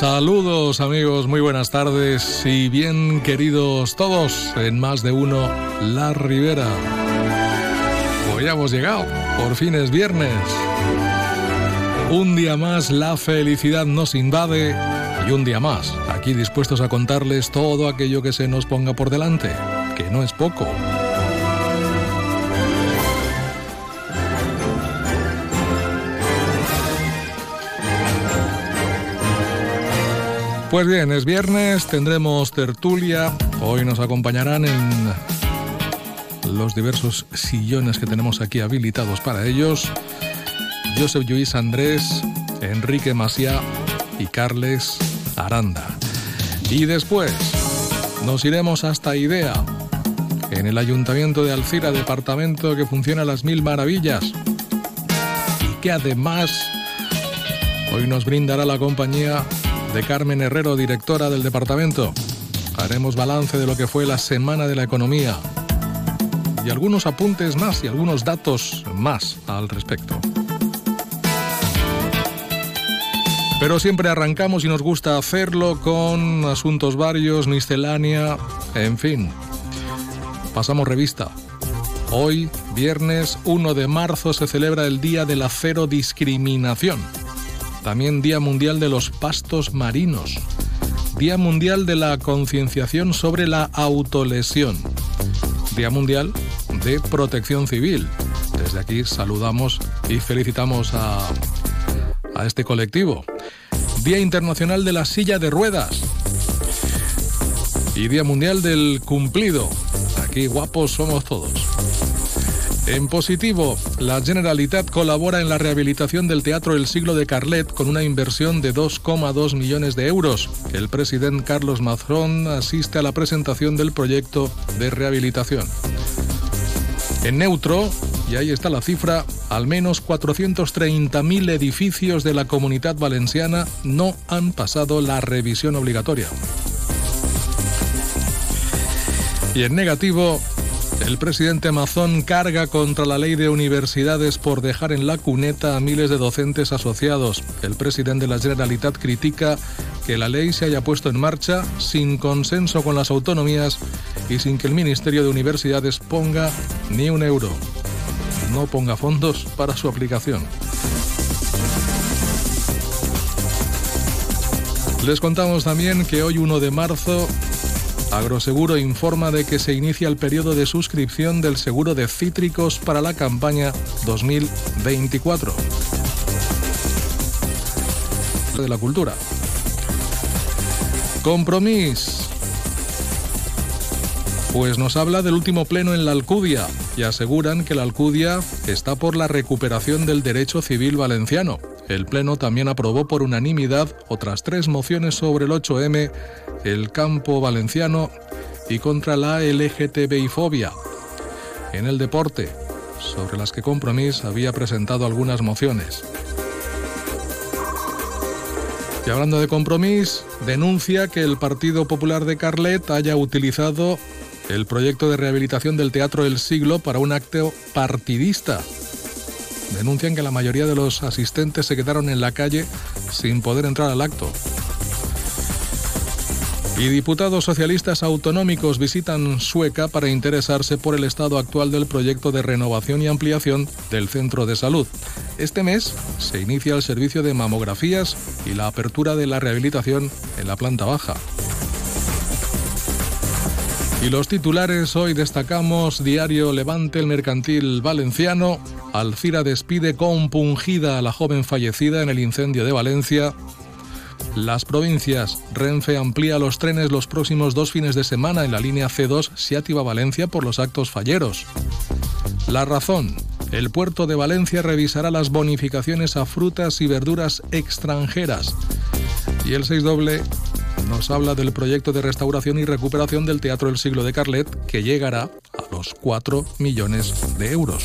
Saludos amigos, muy buenas tardes y bien queridos todos en más de uno La Ribera. Hoy hemos llegado, por fin es viernes. Un día más la felicidad nos invade y un día más aquí dispuestos a contarles todo aquello que se nos ponga por delante, que no es poco. Pues bien, es viernes, tendremos tertulia. Hoy nos acompañarán en los diversos sillones que tenemos aquí habilitados para ellos. Josep Lluís Andrés, Enrique Maciá y Carles Aranda. Y después nos iremos hasta Idea, en el Ayuntamiento de Alcira, departamento que funciona a las mil maravillas y que además hoy nos brindará la compañía de Carmen Herrero, directora del departamento. Haremos balance de lo que fue la Semana de la Economía y algunos apuntes más y algunos datos más al respecto. Pero siempre arrancamos y nos gusta hacerlo con asuntos varios, miscelánea, en fin. Pasamos revista. Hoy, viernes 1 de marzo, se celebra el Día de la Cero Discriminación. También Día Mundial de los Pastos Marinos. Día Mundial de la Concienciación sobre la Autolesión. Día Mundial de Protección Civil. Desde aquí saludamos y felicitamos a, a este colectivo. Día Internacional de la Silla de Ruedas. Y Día Mundial del Cumplido. Aquí guapos somos todos. En positivo, la Generalitat colabora en la rehabilitación del Teatro El Siglo de Carlet con una inversión de 2,2 millones de euros. El presidente Carlos Mazrón asiste a la presentación del proyecto de rehabilitación. En neutro, y ahí está la cifra, al menos 430.000 edificios de la comunidad valenciana no han pasado la revisión obligatoria. Y en negativo, el presidente Mazón carga contra la ley de universidades por dejar en la cuneta a miles de docentes asociados. El presidente de la Generalitat critica que la ley se haya puesto en marcha sin consenso con las autonomías y sin que el Ministerio de Universidades ponga ni un euro. No ponga fondos para su aplicación. Les contamos también que hoy 1 de marzo Agroseguro informa de que se inicia el periodo de suscripción del seguro de cítricos para la campaña 2024. De la cultura. Compromís. Pues nos habla del último pleno en la Alcudia y aseguran que la Alcudia está por la recuperación del derecho civil valenciano. El Pleno también aprobó por unanimidad otras tres mociones sobre el 8M, el campo valenciano y contra la LGTBI-fobia. En el deporte, sobre las que Compromís había presentado algunas mociones. Y hablando de Compromís, denuncia que el Partido Popular de Carlet haya utilizado el proyecto de rehabilitación del Teatro del Siglo para un acto partidista denuncian que la mayoría de los asistentes se quedaron en la calle sin poder entrar al acto. Y diputados socialistas autonómicos visitan Sueca para interesarse por el estado actual del proyecto de renovación y ampliación del centro de salud. Este mes se inicia el servicio de mamografías y la apertura de la rehabilitación en la planta baja. Y los titulares hoy destacamos Diario Levante el Mercantil Valenciano, Alcira despide compungida a la joven fallecida en el incendio de Valencia, las provincias, Renfe amplía los trenes los próximos dos fines de semana en la línea C2 Siativa-Valencia por los actos falleros. La razón, el puerto de Valencia revisará las bonificaciones a frutas y verduras extranjeras. Y el 6 doble nos habla del proyecto de restauración y recuperación del Teatro del Siglo de Carlet, que llegará a los 4 millones de euros.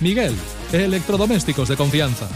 Miguel, electrodomésticos de confianza.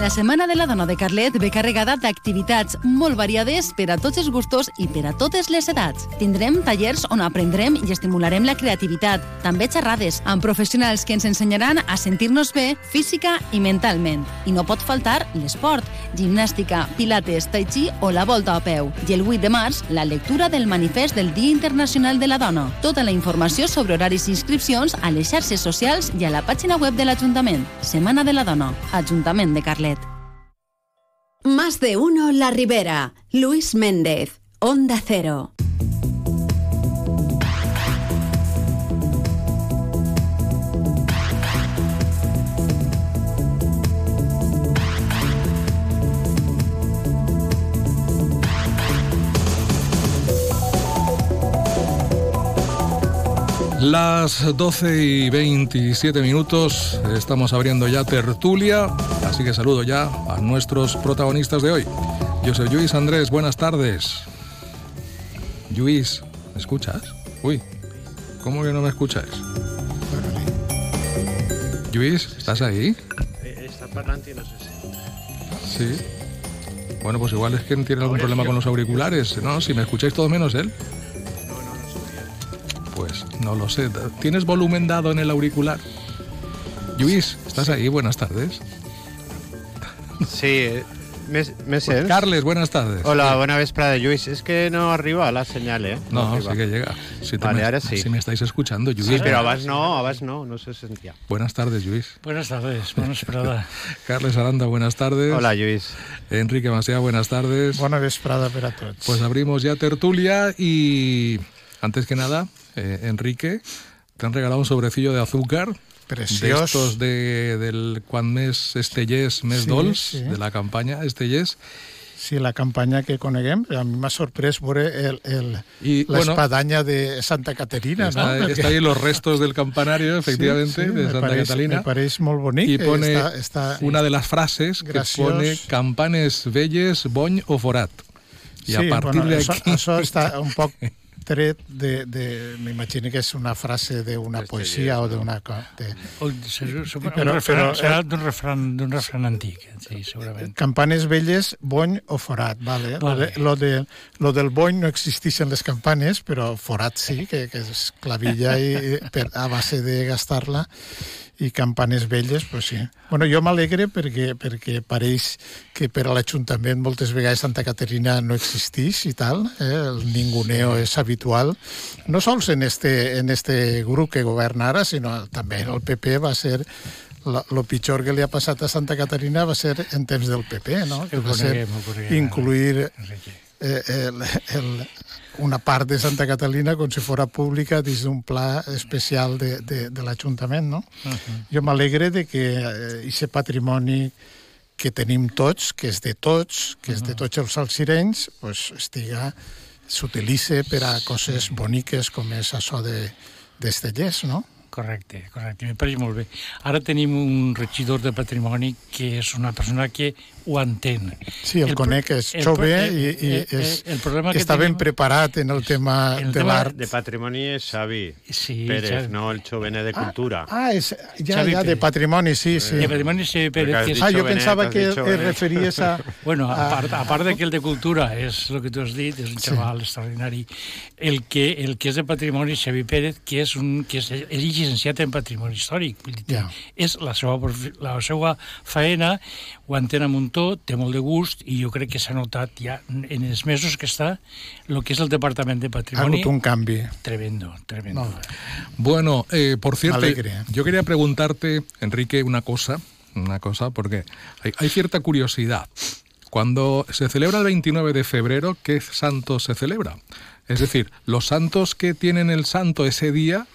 La Setmana de la Dona de Carlet ve carregada d'activitats molt variades per a tots els gustos i per a totes les edats. Tindrem tallers on aprendrem i estimularem la creativitat, també xerrades amb professionals que ens ensenyaran a sentir-nos bé física i mentalment. I no pot faltar l'esport, gimnàstica, pilates, tai chi o la volta a peu. I el 8 de març, la lectura del manifest del Dia Internacional de la Dona. Tota la informació sobre horaris i inscripcions a les xarxes socials i a la pàgina web de l'Ajuntament. Setmana de la Dona, Ajuntament de Carlet. Más de uno La Ribera. Luis Méndez, Onda Cero. Las 12 y 27 minutos, estamos abriendo ya tertulia, así que saludo ya a nuestros protagonistas de hoy. Yo soy Luis Andrés, buenas tardes. Luis, ¿me escuchas? Uy, ¿cómo que no me escuchas? Luis, ¿estás ahí? Está parlante y no sé si... Sí. Bueno, pues igual es que tiene algún problema con los auriculares, ¿no? Si me escucháis todo menos él. Pues no lo sé. ¿Tienes volumen dado en el auricular? Luis, ¿estás ahí? Buenas tardes. Sí, me, me Pues? Carles, buenas tardes. Hola, bona vesprada, Lluís. És que no arriba la senyal, eh? No, arriba. sí que llega. Si, te Vale, me, ahora sí. si me estáis escuchando, Luis. Sí, però abans no, abans no, no se sentia. Buenas tardes, Luis. Buenas tardes, buenas esperada. Carles Aranda, buenas tardes. Hola, Lluís. Enrique Masea, buenas tardes. Bona vesprada per a tots. Pues abrimos ya tertulia y antes que nada, eh, Enrique, te han regalado un sobrecillo de azúcar. Preciós. De de, del Quan mes Estellés, mes Sí, Dols, sí. de la campaña Estellés. Sí, la campanya que coneguem, a mi m'ha sorprès veure Y bueno, l'espadanya de Santa Caterina, está, no? está ahí los restos del campanario, efectivamente, Sí, sí, de Santa pareix, Catalina. Me pareix molt bonic. Y pone Està, està, una de las frases que Graciós. pone campanes velles, boñ o forat. Y sí, a partir bueno, de això, això està un poc tret de... de M'imagino que és una frase d'una poesia o d'una... De, O, refran, eh, serà d'un refran, d'un refran antic, sí, segurament. campanes velles, bony o forat, vale? Vale. Lo, de, lo, de, lo del bony no existeixen les campanes, però forat sí, que, que és clavilla i, per, a base de gastar-la i campanes velles, pues sí. Bueno, jo m'alegre perquè, perquè pareix que per a l'Ajuntament moltes vegades Santa Caterina no existeix i tal, eh? el ninguneo és habitual, no sols en este, en este grup que governa ara, sinó també el PP va ser lo pitjor que li ha passat a Santa Caterina va ser en temps del PP, no? que va ser incluir eh, el, el, una part de Santa Catalina com si fora pública dins d'un pla especial de, de, de l'Ajuntament, no? Uh -huh. Jo m'alegre de que aquest patrimoni que tenim tots, que és de tots, que és de tots els alcirenys, pues, estiga s'utilitza per a coses boniques com és això de d'estellers, no? Correcte, correcte, me pareix molt bé. Ara tenim un regidor de patrimoni que és una persona que ho entén. Sí, el, El conec, és el jove el- i, i el- és, el problema que està ben tenim- preparat en el tema el de l'art. De patrimoni és Xavi Sí, Pérez, Xavi. no el Jovene de Cultura. Ah, és, ja, Xavi ja, de patrimoni, sí, sí. De patrimoni Xavi Pérez, que. Ah, jo pensava que et referies a... Bueno, a Ah. part, a part de que el de cultura és el que tu has dit, és un xaval extraordinari, el que, el que és de patrimoni, Xavi Pérez, que és, un, que és, és llicenciat en patrimoni històric. Ja. És la seva, la seva faena, ho entén a muntó, té molt de gust, i jo crec que s'ha notat ja en els mesos que està el que és el Departament de Ha Patrimoni. hagut un canvi. Tremendo, tremendo. Bueno, eh, por cierto, alegre. yo quería preguntarte, Enrique, una cosa, una cosa, porque hay, hay cierta curiosidad. Cuando se celebra el 29 de febrero, ¿qué santo se celebra? Es decir, los santos que tienen el santo ese día,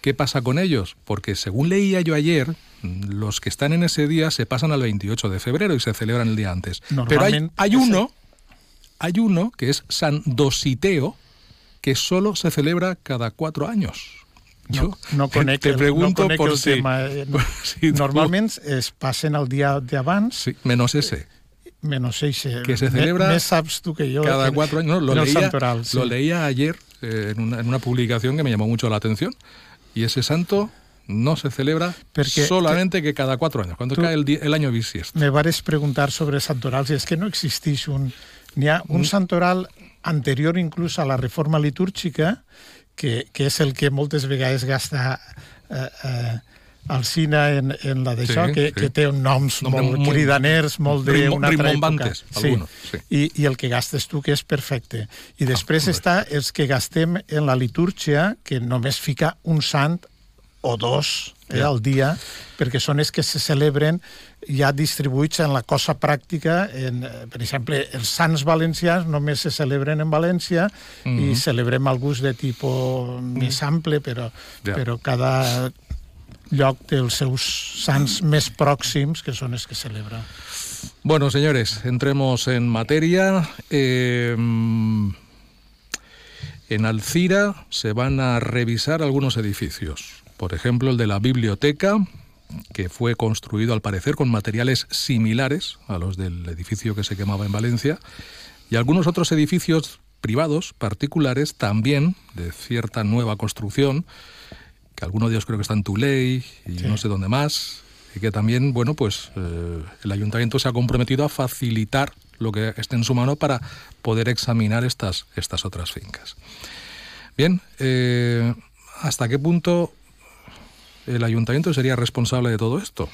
¿qué pasa con ellos? Porque según leía yo ayer, los que están en ese día se pasan al 28 de febrero y se celebran el día antes. Pero hay, hay ese- uno, hay uno que es San Dositeo, que solo se celebra cada cuatro años. No, no te- conec, te pregunto no conec por el si, tema. eh, por si Normalment es passen el dia d'abans, sí, menos ese. menos eixe. Que se celebra Més saps tu que jo. cada cuatro años. No, lo, leía, santoral, sí. lo leía ayer eh, en, una, en una publicación que me llamó mucho la atención. Y ese santo no se celebra Perquè- solamente que cada cuatro años, cuando Tú- cae el, el año bisiesto. Me vares preguntar sobre santorals i és que no existeix un... N'hi ha un santoral anterior inclús a la reforma litúrgica que, que és el que moltes vegades gasta eh, eh, el cine en, en la d'això, Sí, que, sí. que té noms Nombre molt muy- cridaners, molt d'una altra època. rimbombantes, algunos, sí. I, I el que gastes tu, que és perfecte. I després Ah, està els que gastem en la litúrgia, que només fica un sant o dos eh, al dia, perquè són els que se celebren ja distribuïts en la cosa pràctica. En, eh, per exemple, els sants valencians només se celebren en València Mhm. i celebrem alguns de tipus més ample, però, Ja. però cada lloc té els seus sants més pròxims, que són els que celebra. Bueno, señores, entremos en materia. Eh, en Alcira se van a revisar algunos edificios. Por ejemplo, el de la biblioteca, que fue construido al parecer con materiales similares a los del edificio que se quemaba en Valencia, y algunos otros edificios privados, particulares, también de cierta nueva construcción, que alguno de ellos creo que está en Tuley y no sé dónde más, y que también, bueno, pues eh, el ayuntamiento se ha comprometido a facilitar lo que esté en su mano para poder examinar estas, estas otras fincas. Bien, eh, ¿hasta qué punto el ayuntamiento sería responsable de todo esto?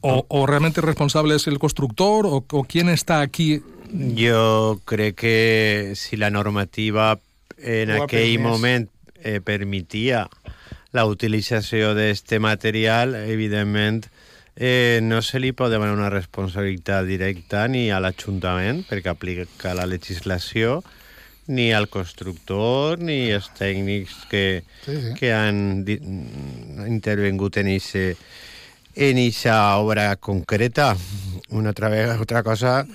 ¿O, o realmente responsable es el constructor? ¿O, o quién está aquí? Jo crec que si la normativa en Ho ha aquell permès. moment eh, permetia la utilització d'este material, evidentment eh, no se li pot demanar una responsabilitat directa ni a l'Ajuntament, perquè aplica la legislació, ni al constructor, ni als tècnics que, Sí, sí. que han intervengut en ese en esa obra concreta. Una otra vez, otra cosa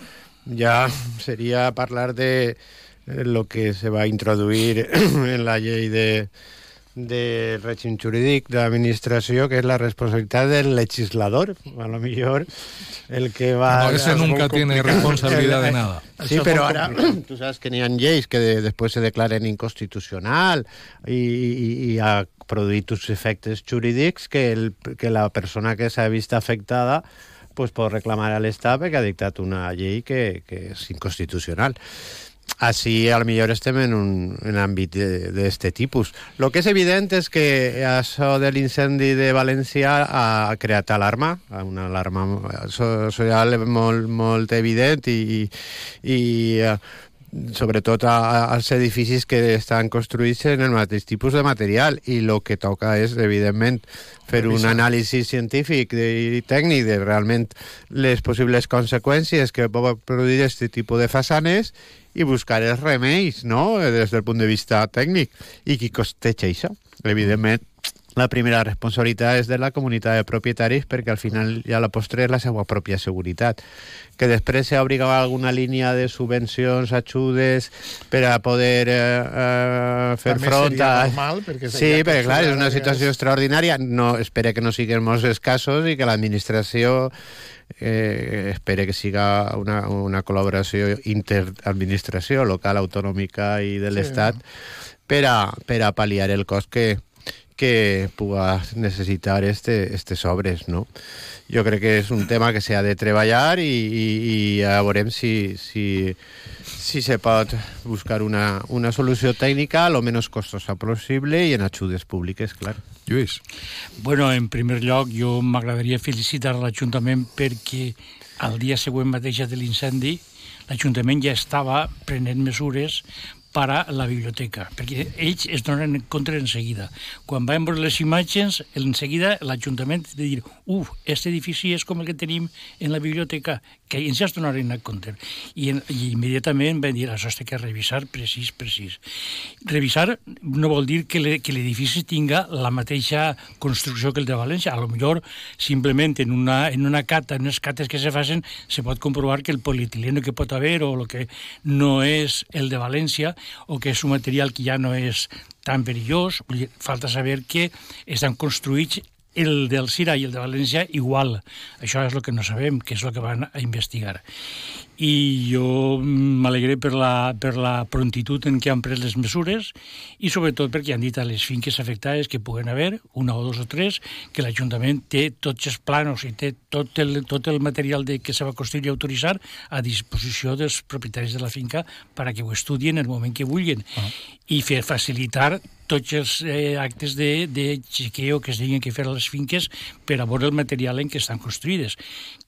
ya sería hablar de lo que se va a introduir en la ley de de règim jurídic d'administració, que és la responsabilitat del legislador. A lo millor el que va... No, ese es nunca tiene responsabilidad de nada. Sí, Això però ara tu saps que n'hi ha lleis que de, després se declaren inconstitucional i, i, i ha produït uns efectes jurídics que, el, que la persona que s'ha vist afectada pues, pot reclamar a l'Estat perquè ha dictat una llei que, que és inconstitucional. Així, a lo millor estem en un en àmbit d'aquest tipus. Lo que és evident és que això de l'incendi de València ha creat alarma, una alarma social molt, molt evident i, i eh, sobretot a- als edificis que estan construïts en el mateix tipus de material i el que toca és, evidentment, fer un anàlisi científic i tècnic de realment les possibles conseqüències que pot produir aquest tipus de façanes i buscar els remeis, no?, des del punt de vista tècnic. I qui costeja això? Evidentment, la primera responsabilitat és de la comunitat de propietaris perquè al final ja la postre és la seva pròpia seguretat. Que després s'obri alguna línia de subvencions, ajudes per a poder eh, eh, fer També front a... normal, perquè sí, perquè clar, és una situació és- extraordinària. No, espere que no siguin molts escassos i que l'administració eh, espere que siga una, una col·laboració interadministració local, autonòmica i de l'Estat per, a, per a pal·liar el cost que, que puga necessitar este, estes obres, no? Jo crec que és un tema que s'ha de treballar i, i, i ja veurem si, si, si se pot buscar una, una solució tècnica lo menys costosa possible i en ajudes públiques, clar. Lluís. Bueno, en primer lloc, jo m'agradaria felicitar l'Ajuntament perquè el dia següent mateix de l'incendi l'Ajuntament ja estava prenent mesures per a la biblioteca, perquè ells es donen en compte en seguida. Quan vam veure les imatges, en seguida l'Ajuntament de dir, uf, este edifici és com el que tenim en la biblioteca, que ens es donaren en compte. I, en, i immediatament vam dir, això s'ha de revisar precís, precís. Revisar no vol dir que le- que l'edifici tinga la mateixa construcció que el de València. A lo millor simplement en una, en una cata, en unes cates que se facin, se pot comprovar que el polietileno que pot haver o el que no és el de València o que és un material que ja no és tan perillós. Falta saber que estan construïts el del Cira i el de València igual. Això és el que no sabem, que és el que van a investigar. I jo m'alegré per la, per la prontitud en què han pres les mesures i sobretot perquè han dit a les finques afectades que puguen haver, una o dos o tres, que l'Ajuntament té tots els planos i té tot el, tot el material de, que se va construir i autoritzar a disposició dels propietaris de la finca per a que ho estudien en el moment que vulguin Ah. i fer facilitar tots els eh, actes de, de chequeo que es tinguin que fer a les finques per a veure el material en què estan construïdes.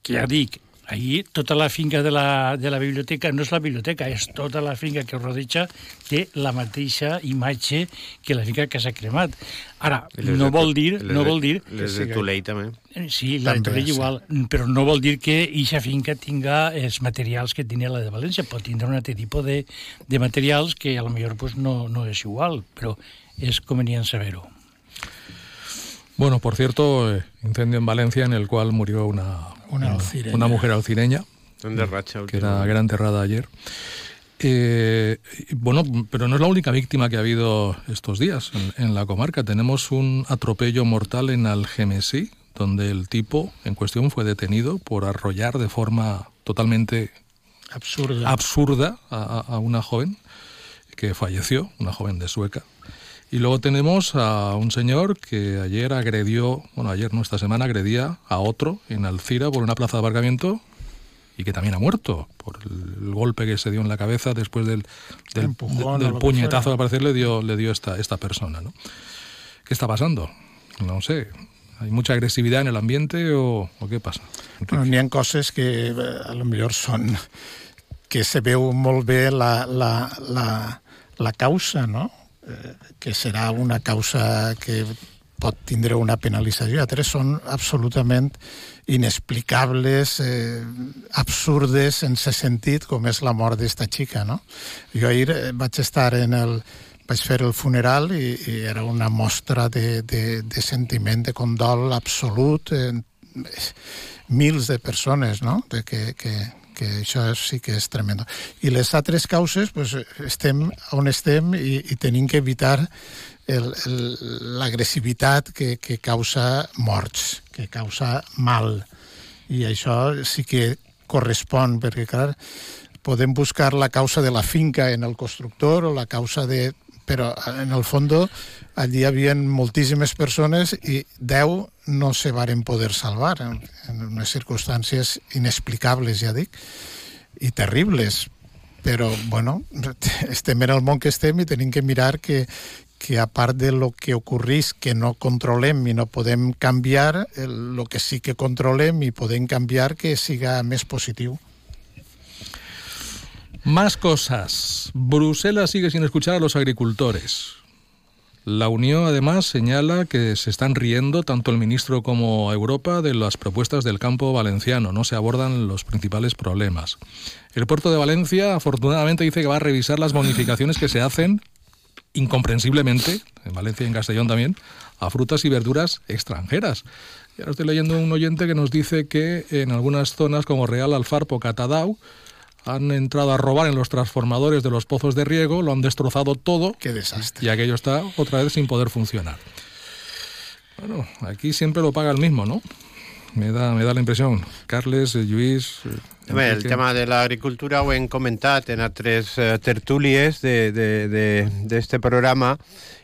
Que ja dic, ahir tota la finca de la, de la biblioteca no és la biblioteca, és tota la finca que rodeja té la mateixa imatge que la finca que s'ha cremat. Ara, no vol dir, les no vol dir Les de Tulei també. Eh, Sí, la de També, Torrell sí. igual, però no vol dir que eixa finca tinga els materials que tenia la de València. Pot tindre un altre tipus de, de materials que a lo millor pues, no, no és igual, però és convenient saber-ho. Bueno, por cierto, eh, incendio en Valencia en el cual murió una, Una alcireña. una mujer alcireña ratxa. que era, que era enterrada ayer. Eh, bueno, pero no es la única víctima que ha habido estos días en, en la comarca. Tenemos un atropello mortal en Algemesí, donde el tipo en cuestión fue detenido por arrollar de forma totalmente Absurda. absurda a una joven que falleció, una joven de Sueca. Y luego tenemos a un señor que ayer agredió, bueno, ayer no, esta semana agredía a otro en Alcira por una plaza de aparcamiento y que también ha muerto por el golpe que se dio en la cabeza después del, del, empujón del puñetazo al parecer le dio, le dio esta, esta persona. ¿no? ¿Qué está pasando? No sé. ¿Hay mucha agresividad en el ambiente o, o qué pasa? Bueno, N'hi ha coses que eh, a lo millor són que se veu molt bé la, la, la, la causa, no? Que serà una causa que pot tindre una penalització. Altres són absolutament inexplicables, eh, absurdes, sense sentit, com és la mort d'esta xica, no? Jo ahir eh, vaig estar en el, vaig fer el funeral i, i era una mostra de, de, de sentiment, de condol absolut, eh, mils de persones, no? De que, que, que això sí que és tremendo. I les altres causes, pues, estem on estem i, i tenim que evitar l'agressivitat que, que causa morts, que causa mal. I això sí que correspon, perquè, clar, podem buscar la causa de la finca en el constructor o la causa de... Però, en el fons, allí hi havia moltíssimes persones i 10 no se varen poder salvar en, en unes circumstàncies inexplicables, ja dic, i terribles. Però, bueno, estem en el món que estem i tenim que mirar que, que a part de lo que ocorrís que no controlem i no podem canviar, el, lo que sí que controlem i podem canviar que siga més positiu. Más cosas. Bruselas sigue sin escuchar a los agricultores. La Unión además señala que se están riendo tanto el ministro como Europa de las propuestas del campo valenciano. No se abordan los principales problemas. El puerto de Valencia afortunadamente dice que va a revisar las bonificaciones que se hacen incomprensiblemente, en Valencia y en Castellón también, a frutas y verduras extranjeras. Y ahora estoy leyendo un oyente que nos dice que en algunas zonas como Real Alfarpo, Catadau, han entrado a robar en los transformadores de los pozos de riego, lo han destrozado todo. Qué desastre. Y aquello está otra vez sin poder funcionar. Bueno, aquí siempre lo paga el mismo, ¿no? Me da, me da la impressió. Carles, eh, Lluís... Eh, Bé, el tema de l'agricultura ho hem comentat en altres uh, tertúlies d'este de, de, de, programa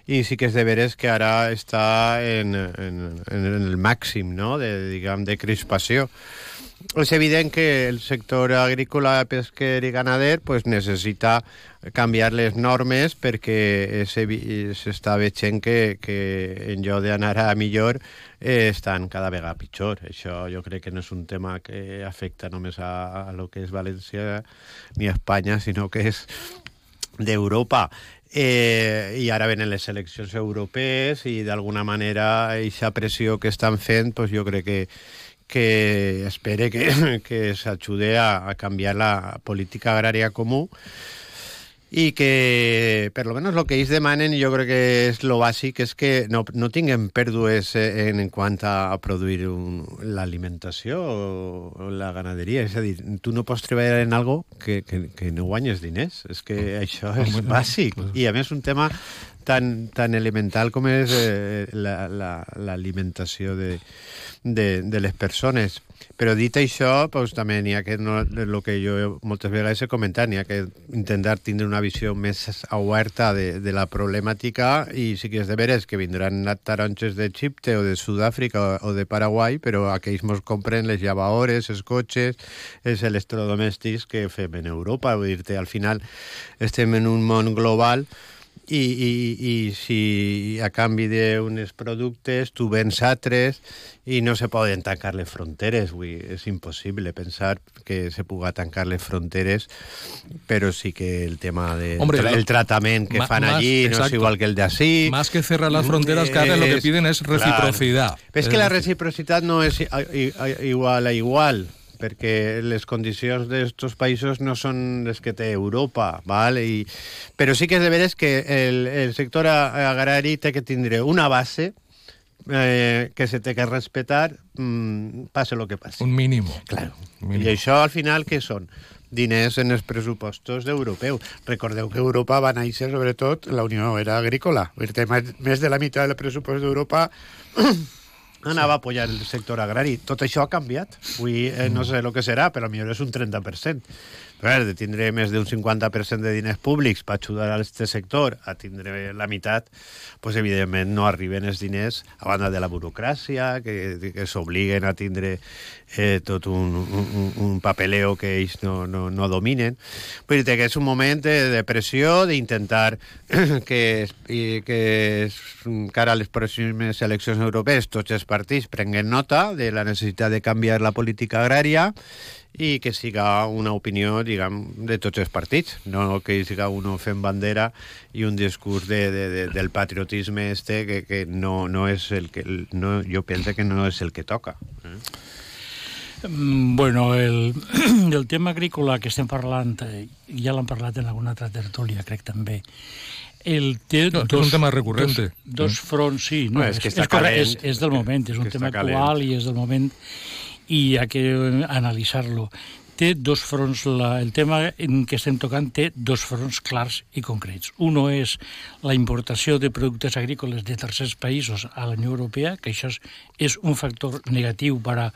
i sí que és de veres que ara està en, en, en el màxim no? de, diguem, de crispació. És evident que el sector agrícola, pesquer i ganader pues, necessita canviar les normes perquè s'està veient que, que en lloc d'anar a millor eh, estan cada vegada pitjor. Això jo crec que no és un tema que afecta només a, a lo que és València ni a Espanya, sinó que és d'Europa. Eh, I ara venen les eleccions europees i d'alguna manera aquesta pressió que estan fent, pues jo crec que que espere que, que s'ajude a, a canviar la política agrària comú i que, per lo menos, lo que ells demanen, jo crec que és lo bàsic, és que no, no tinguem pèrdues en, en quant a, produir l'alimentació o la ganaderia. És a dir, tu no pots treballar en algo que, que, que no guanyes diners. És que això és bàsic. I, a més, un tema tan, tan elemental com és eh, l'alimentació la, la, de, de, de les persones. Però dit això, doncs, també n'hi ha que, no, el que jo moltes vegades he comentat, n'hi ha que intentar tindre una visió més oberta de, de la problemàtica i sí que és de veres que vindran taronges d'Egipte o de Sud-àfrica o, o de Paraguai, però aquells mos compren les llavadores, els cotxes, els electrodomèstics que fem en Europa. Vull dir-te, al final estem en un món global i, i, i si a canvi d'uns productes tu vens altres i no se poden tancar les fronteres vull, és impossible pensar que se puga tancar les fronteres però sí que el tema del de, el tratament que fan allí exacto. no és igual que el de así más que cerrar las fronteras, Carles, lo que piden es reciprocidad. Claro. Es que la reciprocitat no és igual a igual perquè les condicions d'estos països no són les que té Europa, val? I, però sí que és de veres que el, el sector agrari té que tindre una base eh, que se té que respetar mmm, passe el que passi. Un mínim. Claro. I això al final què són? diners en els pressupostos d'europeu. Recordeu que Europa va néixer, sobretot, la Unió era agrícola. Més de la meitat del pressupost d'Europa anava a apoyar el sector agrari. Tot això ha canviat. Avui eh, no sé el que serà, però millor és un 30%. Però de tindre més d'un 50% de diners públics per ajudar a aquest sector a tindre la meitat, pues, evidentment no arriben els diners a banda de la burocràcia, que, que s'obliguen a tindre eh, tot un, un, un papeleo que ells no, no, no dominen. Vull dir que és un moment de, de pressió, d'intentar que, que cara a les pròximes eleccions europees tots els partits prenguen nota de la necessitat de canviar la política agrària i que siga una opinió, diguem, de tots els partits, no que siga uno fent bandera i un discurs de, de, de, del patriotisme este que, que no, no és el que... No, jo penso que no és el que toca. Eh? Mm, bueno, el, el tema agrícola que estem parlant, eh, ja l'han parlat en alguna altra tertúlia, crec també, el té no, dos, és un tema recurrente. Dos, dos fronts, sí. No, no és, és, que està és, calent, és, és del moment, és un tema actual i és del moment i hi ha que analitzar-lo. Té dos fronts, la, el tema en què estem tocant té dos fronts clars i concrets. Uno és la importació de productes agrícoles de tercers països a la Unió Europea, que això és, és un factor negatiu per a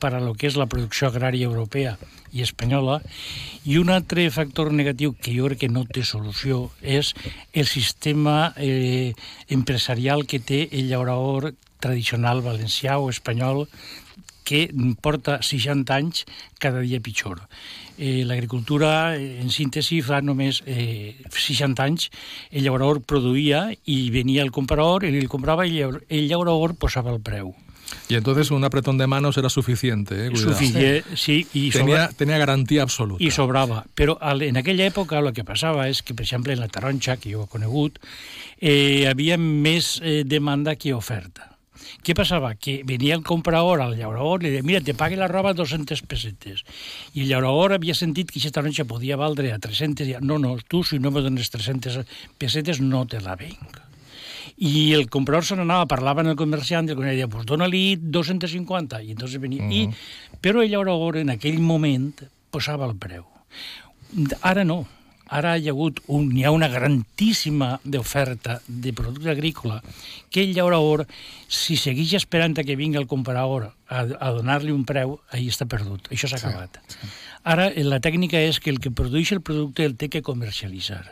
para lo que és la producció agrària europea i espanyola, i un altre factor negatiu que jo crec que no té solució és el sistema eh, empresarial que té el llaurador tradicional valencià o espanyol que porta 60 anys cada dia pitjor. Eh, L'agricultura, en síntesi, fa només eh, 60 anys el llaurador produïa i venia el comprador, ell el comprava i el llaurador posava el preu. Y entonces un apretón de manos era suficiente. Eh? Suficient, sí. I tenia, sobra... tenia garantia absoluta. I sobrava. Però en aquella època el que passava és que, per exemple, en la taronxa, que jo he conegut, eh, hi havia més eh, demanda que oferta Què passava? Que venia el comprador al llaurador i li deia, mira, te pague la roba 200 pessetes. I el llaurador havia sentit que aquesta taronja podia valdre a 300 i no, no, tu si no me dones 300 pessetes no te la venc. I el comprador se n'anava, parlava amb el comerciant i el comerciant deia, pues dona-li 250. I entonces venia. Uh -huh. I, però el llaurador en aquell moment posava el preu. Ara no, ara hi ha hagut un, hi ha una garantíssima d'oferta de producte agrícola que el llaurador, si segueix esperant que vingui el comprador a, a donar-li un preu, ahí està perdut. Això s'ha acabat. Sí, sí. Ara, la tècnica és que el que produeix el producte el té que comercialitzar.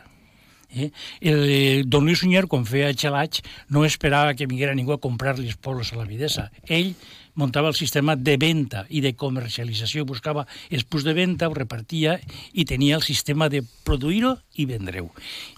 Eh? El, eh, don Luis Sunyer, quan feia xelats, no esperava que vinguera ningú a comprar-li els pobles a la videsa. Ell muntava el sistema de venda i de comercialització, buscava els punts de venda, ho repartia i tenia el sistema de produir-ho i vendre-ho.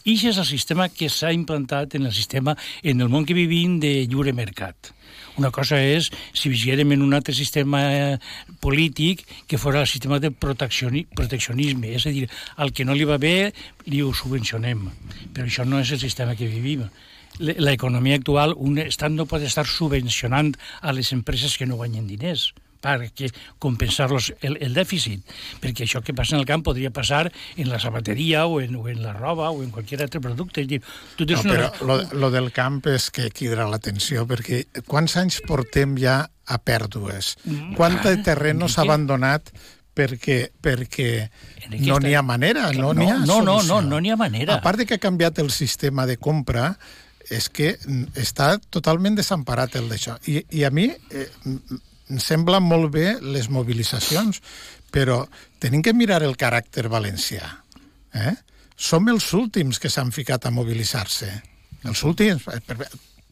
I això és el sistema que s'ha implantat en el sistema, en el món que vivim de lliure mercat. Una cosa és si vigérem en un altre sistema eh, polític que fos el sistema de proteccionisme, és a dir, al que no li va bé li ho subvencionem. Però això no és el sistema que vivim l'economia actual, un estat no pot estar subvencionant a les empreses que no guanyen diners perquè compensar-los el, el dèficit, perquè això que passa en el camp podria passar en la sabateria o en, o en la roba o en qualsevol altre producte. És dir, tu no, una... però lo, lo del camp és que crida l'atenció, perquè quants anys portem ja a pèrdues? Mm. Quant de terreno s'ha abandonat perquè, perquè no n'hi ha manera, no n'hi ha no, no, no, no n'hi ha manera. A part de que ha canviat el sistema de compra, és que està totalment desemparat el d'això. I, I a mi eh, em sembla molt bé les mobilitzacions, però tenim que mirar el caràcter valencià. Eh? Som els últims que s'han ficat a mobilitzar-se. Els últims.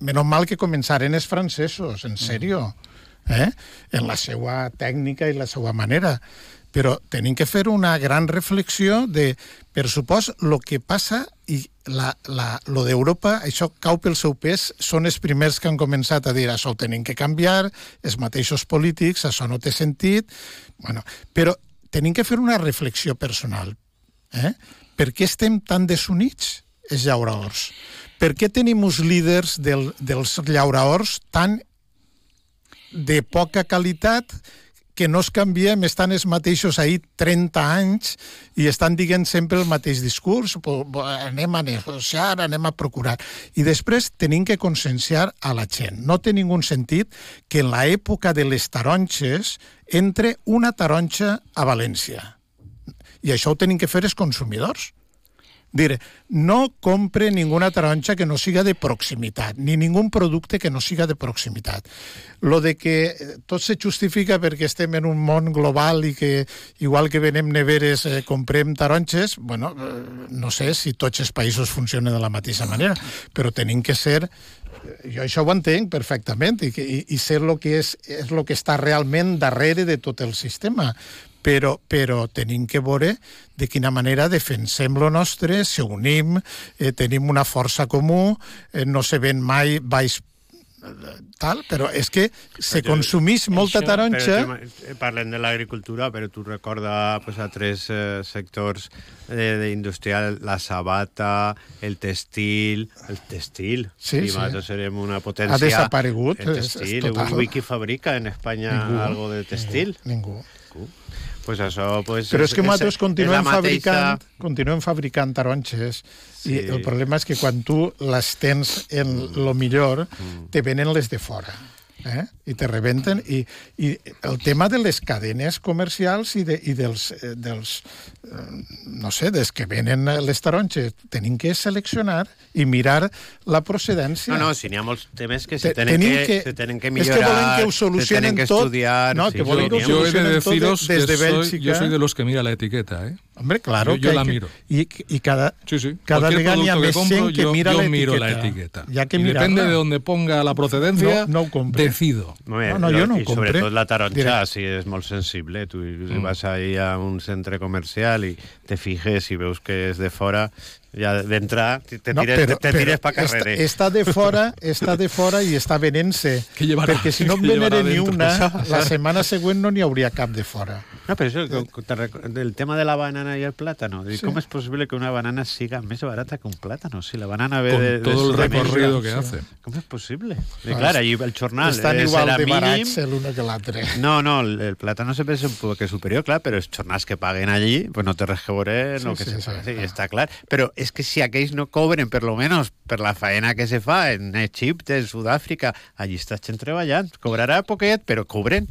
Menys mal que començaren els francesos, en sèrio. Eh? En la seva tècnica i la seva manera però tenim que fer una gran reflexió de, per supost, el que passa i la, la, lo d'Europa, això cau pel seu pes, són els primers que han començat a dir això ho tenim que canviar, els mateixos polítics, això no té sentit, bueno, però tenim que fer una reflexió personal. Eh? Per què estem tan desunits, els llauradors? Per què tenim uns líders del, dels llauradors tan de poca qualitat que no es canviem, estan els mateixos ahir 30 anys i estan dient sempre el mateix discurs, anem a negociar, anem a procurar. I després tenim que conscienciar a la gent. No té ningú sentit que en l'època de les taronges entre una taronja a València. I això ho tenim que fer els consumidors. Dir, no compre ninguna taronja que no siga de proximitat, ni ningú producte que no siga de proximitat. Lo de que tot se justifica perquè estem en un món global i que, igual que venem neveres, eh, comprem taronges, bueno, eh, no sé si tots els països funcionen de la mateixa manera, però tenim que ser eh, jo això ho entenc perfectament i, i, i ser el que és, és el que està realment darrere de tot el sistema però, però tenim que veure de quina manera defensem lo nostre, se unim, eh, tenim una força comú, eh, no se ven mai baix tal, però és que se consumís molta Això, taronja... Però, parlem de l'agricultura, però tu recorda pues, a tres eh, sectors eh, industrial, la sabata, el textil... El textil, sí, sí. nosaltres serem una potència... Ha desaparegut. El textil, és, és total. qui fabrica en Espanya ningú, algo de textil? Ningú. ningú pues això, pues, Però és que nosaltres continuem, mateixa... fabricant, continuem fabricant taronges sí. i el problema és que quan tu les tens en lo millor, mm. te venen les de fora eh? i te rebenten i, i el tema de les cadenes comercials i, de, i dels, eh, dels eh, no sé, des que venen les taronges tenim que seleccionar i mirar la procedència. No, no, si n'hi ha molts temes que se tenen, que, que, se tenen que millorar, és que volen que ho solucionen que tot, estudiar, no, sí, que volen que ho solucionen tot des de Bèlgica. Yo soy de los que mira la etiqueta, ¿eh? Hombre, claro. Yo, yo la miro. Y, y cada, sí, sí. cada ha més gent que yo, mira yo la miro etiqueta. la etiqueta. Ya que y depende de donde ponga la procedencia, no, no decido. Muy bien, no, no, jo no ho I sobretot la taronja, si és molt sensible. Tu mm. vas ahí a un centre comercial i te fijes i veus que és de fora, ja d'entrar te, te, no, tires, però, te tires pa carrer. Està, està de fora, està de fora i està venent-se. Perquè si no en venera ni una, la setmana següent no n'hi hauria cap de fora. No, pero eso, te rec- del tema de la banana y el plátano, ¿y ¿cómo es posible que una banana siga más barata que un plátano? Si la banana ve Con de, de todo el recorrido que sí. hace. ¿Cómo es posible? I, clar, allí el jornal Estan eh, igual de barats l'un que l'altre. No, no, el, el plátano sempre és un poc superior, clar, però els jornals que paguen allí, pues no té res que veure Sí, no que sí, se sí, paga, sí, està clar. Però és que si aquells no cobren, per lo menos, per la faena que se fa en Egipte, en Sud-àfrica, allí està gent treballant. Cobrarà poquet, però cobren.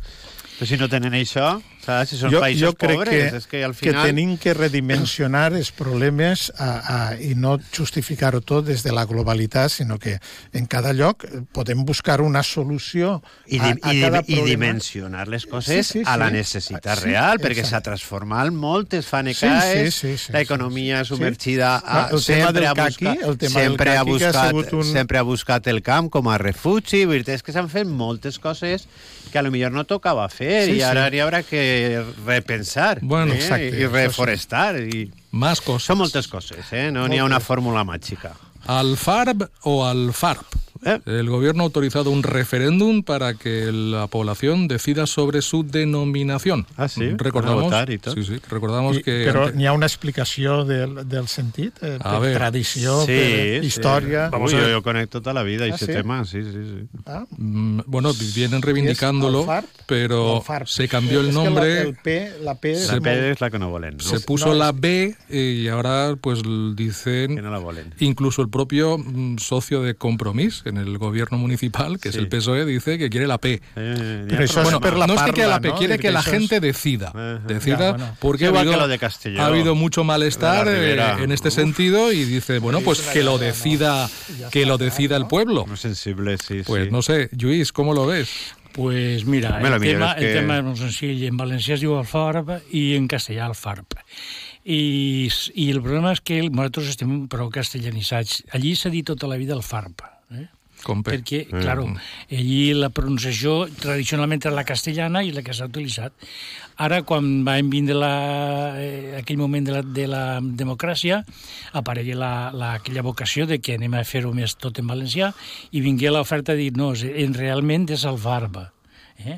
Però si no tenen això, saps? Si són jo, països jo crec pobres, que, és que al que final... tenim que redimensionar els problemes a, a, i no justificar-ho tot des de la globalitat, sinó que en cada lloc podem buscar una solució I, a, a i, cada i problema. dimensionar les coses Sí, sí, a la sí. necessitat Sí, real, perquè exacte. s'ha transformat molt, es fan Sí, ecaes, sí, sí, sí, l'economia sí. submergida Sí. a, El tema del caqui, el tema del sempre, ha caqui que ha buscat, un- sempre ha buscat el camp com a refugi, és que s'han fet moltes coses que a lo millor no tocava fer Sí, i ara sí. hi haurà que repensar Bueno, eh? exacte, i reforestar. I... Más cosas. Són moltes coses, eh? no n'hi ha una fórmula màgica. ¿Al FARB o al FARP? Eh. El gobierno ha autorizado un referéndum para que la población decida sobre su denominación. Ah, sí? Recordamos, votar i tot. sí, sí, recordamos I, que però ante- n'hi ha una explicació del, del sentit, eh, A per ver. tradició, Sí, per sí. història... Vamos, yo, yo conecto toda la vida Ah, ese sí? tema, sí, sí, sí. Ah, mm, bueno, vienen reivindicándolo, ¿Es pero se cambió Es el que la- nombre, el P, la P és La P es la que no volen, ¿no? se puso no, la es- B y ahora pues l- Que dicen no la volen. incluso el propio mm, socio de Compromís en el gobierno municipal, que es el PSOE, dice que quiere la P. Eh, Pero eso es la no es que quiera la P, ¿no? quiere que que la es- gente decida. Decida Ya, bueno. porque ha habido, de ha mucho malestar eh, en este Uf. sentido y dice, bueno, pues que lo decida, que lo decida el pueblo. Muy sensible, sí, Pues sí. no sé, Lluís, ¿cómo lo ves? Pues mira, el tema, que- el tema és molt senzill. En valencià es diu el FARP i en castellà el FARP. I, I el problema és que nosaltres estem prou castellanitzats. Allí s'ha dit tota la vida el Eh? P. Perquè, claro, allí la pronunciació tradicionalment era la castellana i la que s'ha utilitzat. Ara, quan va vindre la, eh, aquell moment de la, de la democràcia, aparegué la, la, aquella vocació de que anem a fer-ho més tot en valencià i vingué l'oferta de dir, no, en, realment és el farba. Eh?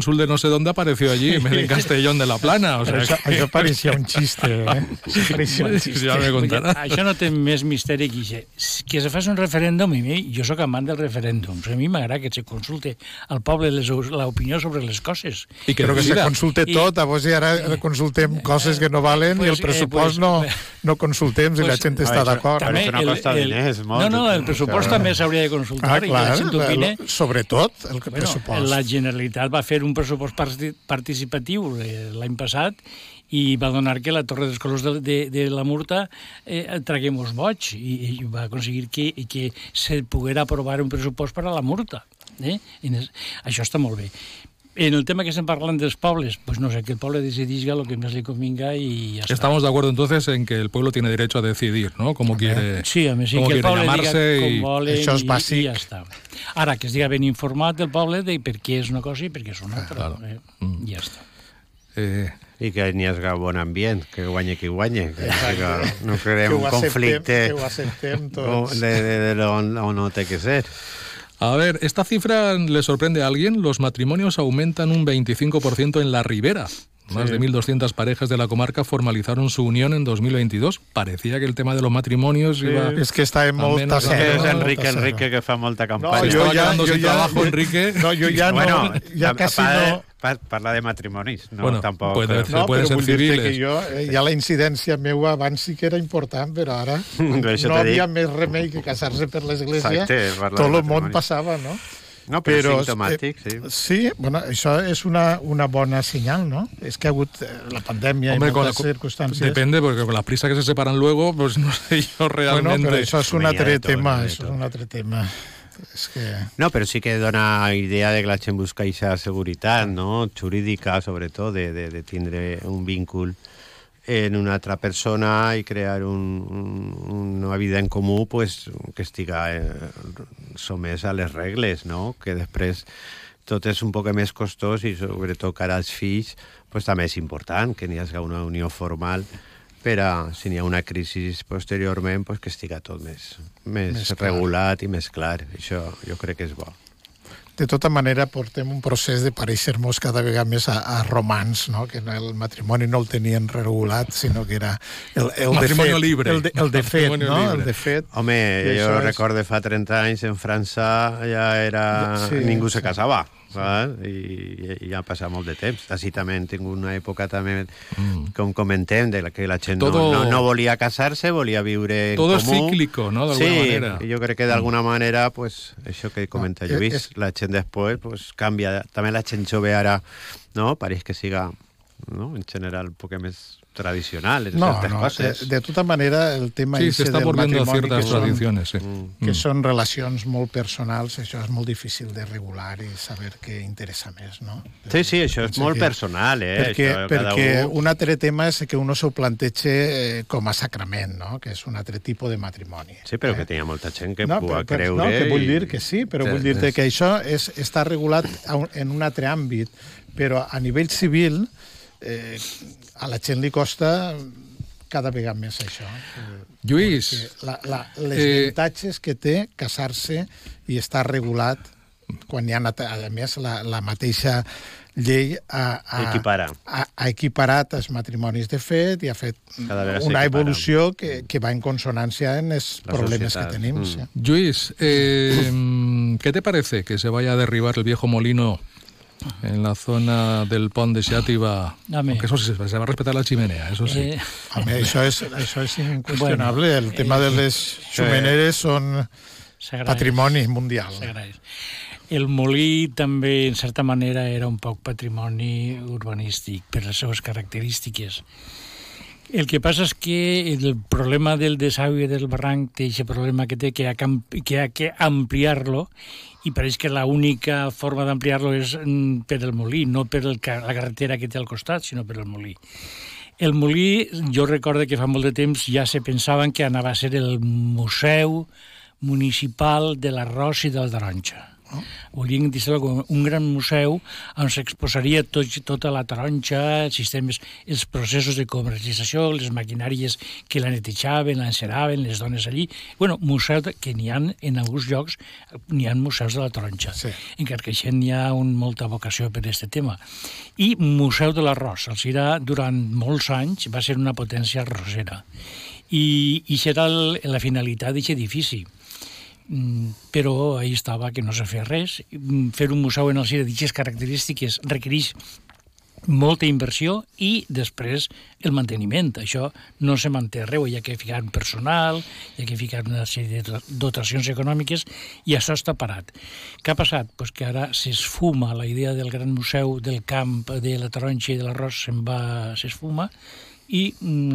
cónsul de no sé dónde apareció allí, en vez de en Castellón de la Plana. O sea, això, que- això pareixia un xiste, eh? Això pareixia un xiste. ja me contarà. això no té més misteri que això. Que se faci un referèndum, i mi, jo sóc amant del referèndum. A mi m'agrada que se consulte al poble l'opinió sobre les coses. Y que Però que se consulte I- tot, a vos i ara consultem coses que no valen Pues, i el eh, pressupost pues, no, eh, no consultem si la pues, gent a està veure, d'acord. també- això no costa diners, molt. No, no, el pressupost també s'hauria de consultar Ah, i clar, la gent opine. la- sobretot el que Bueno, pressupost. la Generalitat va fer un pressupost parti- participatiu eh, l'any passat i va donar que la Torre dels Colors de, de, de la Murta eh, tragué molts vots i, i va aconseguir que, que se poguera aprovar un pressupost per a la Murta. Eh? I es, això està molt bé. En el tema que estem parlant dels pobles, pues no sé, que el poble decidisca el que més li convinga i ja està. Estamos de acuerdo entonces en que el pueblo tiene derecho a decidir, ¿no? Cómo quiere, Sí, a més, sí, cómo que el quiere poble diga llamarse com y... volen Això és i, bàsic. i ja està. Ara, que es diga ben informat del poble de per què és una cosa i per què és una altra. Claro. Eh? Mm. Ja està. eh, I que n'hi hagi bon ambient, que guanye qui guanye, que, que no creem un conflicte que ho acceptem de, tots. de, de, de on, on no té que ser. A ver, ¿esta cifra le sorprende a alguien? Los matrimonios aumentan un 25% en la Ribera. Más de 1.200 parejas de la comarca formalizaron su unión en 2022. Parecía que el tema de los matrimonios iba... És que estava molt Almenys tassat. Que és no, Enrique, tassat. Enrique, que fa molta No, campanya. Se jo estaba ja, quedando jo sin ja, trabajo, Enrique. No, jo ja bueno, no, ja quasi pa- no... pa- parla de matrimonis, no Bueno, tampoc. puede. No, pueden però ser civiles. que jo, eh, ja la incidència meua abans sí que era important, però ara Això no havia més remei que casar-se per l'església. Parlar Tot el món passava, no? No, però, Però, simptomàtic, sí. Sí, bueno, això és una, una bona senyal, ¿no? És que ha hagut eh, la pandèmia Hombre, i con la, moltes circumstàncies. depende, porque con la prisa que se separan luego, pues no sé yo Bueno, realmente... però això és un Home, altre tema, això és un altre tema. És que... No, però sí que dona idea de que la gent busca aquesta seguretat, no? jurídica, sobretot, de, de, de tindre un vínculo en una altra persona i crear un, un, una vida en comú pues, que estiga eh, somès a les regles, no? que després tot és un poc més costós i sobretot cara als fills pues, també és important que n'hi hagi una unió formal per a, si n'hi ha una crisi posteriorment, pues, que estiga tot més, més, més regulat i més clar. Això jo crec que és bo. De tota manera, portem un procés de pareixer-nos cada vegada més a, a romans, no? que el matrimoni no el tenien regulat, sinó que era el, el matrimoni de fet. libre. El de, el de fet, no? Libre. El de fet. Home, jo és... recordo fa 30 anys en França ja era... Sí, ningú se sí. Val? I, i ha passat molt de temps. Així també tinc una època també, mm. com comentem, de la que la gent Todo- no, no, no volia casar-se, volia viure en Todo comú. cíclico, ¿no? De sí, alguna manera. jo crec que d'alguna manera, pues, això que comenta No, Lluís, és- la gent després pues, canvia. També la gent jove ara, no? pareix que siga no? en general un poc més tradicional en No, no, de, coses. de tota manera, el tema Sí, se está del volviendo a matrimoni ciertas que són- tradiciones, sí. que són relacions molt personals, això és molt difícil de regular i saber què interessa més, no? Sí, sí, això és Penso molt que- personal, eh? Perquè, això, cada perquè un... un altre tema és que uno s'ho planteja eh, com a sacrament, no? que és un altre tipus de matrimoni. Sí, però que tenia molta gent que no, pugui creure... no, que vull dir que sí, però Sí, vull dir és- que això és, està regulat en un altre àmbit, però a nivell civil eh, a la gent li costa cada vegada més això. Lluís, La, la, les Eh, avantatges que té casar-se i estar regulat quan hi ha, a més, la, la mateixa llei ha, ha, Equipara. ha, ha equiparat els matrimonis de fet i ha fet una evolució que, que va en consonància en els La problemes societat. que tenim. Mm. Sí. Lluís, eh, ¿qué te parece que se vaya a derribar el viejo molino en la zona del pont de Xàtiva? Aunque eso sí, se va a respetar la chimenea, eso sí. Eh, Home, això és, això és inqüestionable. Bueno, el tema eh, de les xumeneres són s'agraeix. patrimoni mundial. El molí també, en certa manera, era un poc patrimoni urbanístic per les seves característiques. El que passa és que el problema del desagüe del barranc té aquest problema que té que ha, que, ha que ampliar-lo i pareix que l'única forma d'ampliar-lo és mm, per el molí, no per el, la carretera que té al costat, sinó per el molí. El molí, jo recordo que fa molt de temps ja se pensaven que anava a ser el museu municipal de l'arròs i de la taronja. Volien deixar com un gran museu on s'exposaria tot, tota la taronja, els sistemes, els processos de comercialització, les maquinàries que la netejaven, la enceraven, les dones allí. bueno, museu que n'hi ha en alguns llocs, n'hi ha museus de la taronja. Sí. Encara que gent n'hi ha un, molta vocació per aquest tema. I Museu de l'Arròs. El Cira, durant molts anys, va ser una potència arrossera. I, i serà el, la finalitat d'aquest edifici. Mm, però ahí estava que no se feia res. Mm, Fer un museu en el Cira d'aquestes característiques requereix molta inversió i després el manteniment. Això no se manté arreu, hi ha que ficar personal, hi ha que ficar una sèrie de dotacions econòmiques i això està parat. Què ha passat? Pues que ara s'esfuma la idea del gran museu del camp de la taronja i de l'arròs se'n va, s'esfuma i,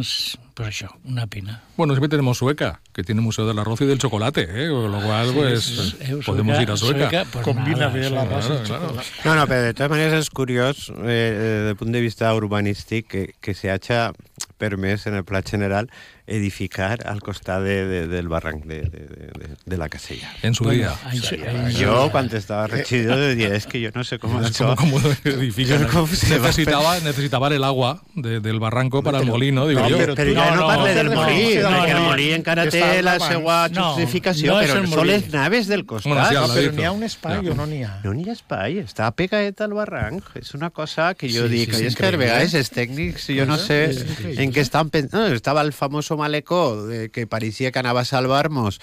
s- pues això, una pena. Bueno, siempre tenemos Sueca, que tiene Museo del Arroz y del Chocolate, ¿eh? con lo cual, pues, Eh, podemos ir a Sueca. pues Combina nada, això- l'arròs i claro, claro. No, no, pero de todas maneras es curioso, eh, eh, desde el punto de vista urbanístico, que, que se haya permès en el pla general edificar al costat de, de, del barranc de, de, de, de la casella. En su Bueno, día. se- se- Yo, cuando estaba regidor, decía, es que yo no sé cómo Es como, eso... como edifican. Yo cómo se va a Necesitaba, necesitaban el agua de- del barranco para el molino, digo no, yo. pero ja no, no, no, parle del no, molí, no, perquè no, el molí encara que té està la abans. seva No, justificació, no el són molí. les naves del costat. Bueno, sí, No, però ladito. n'hi ha un espai Ja. o no n'hi ha? No n'hi ha espai, està pegadet al barranc. És una cosa que jo Sí, dic, sí, sí, és que a vegades els tècnics, jo no sé en què estan pensant. No, estava el famoso malecó, de, que pareixia que anava a salvar-nos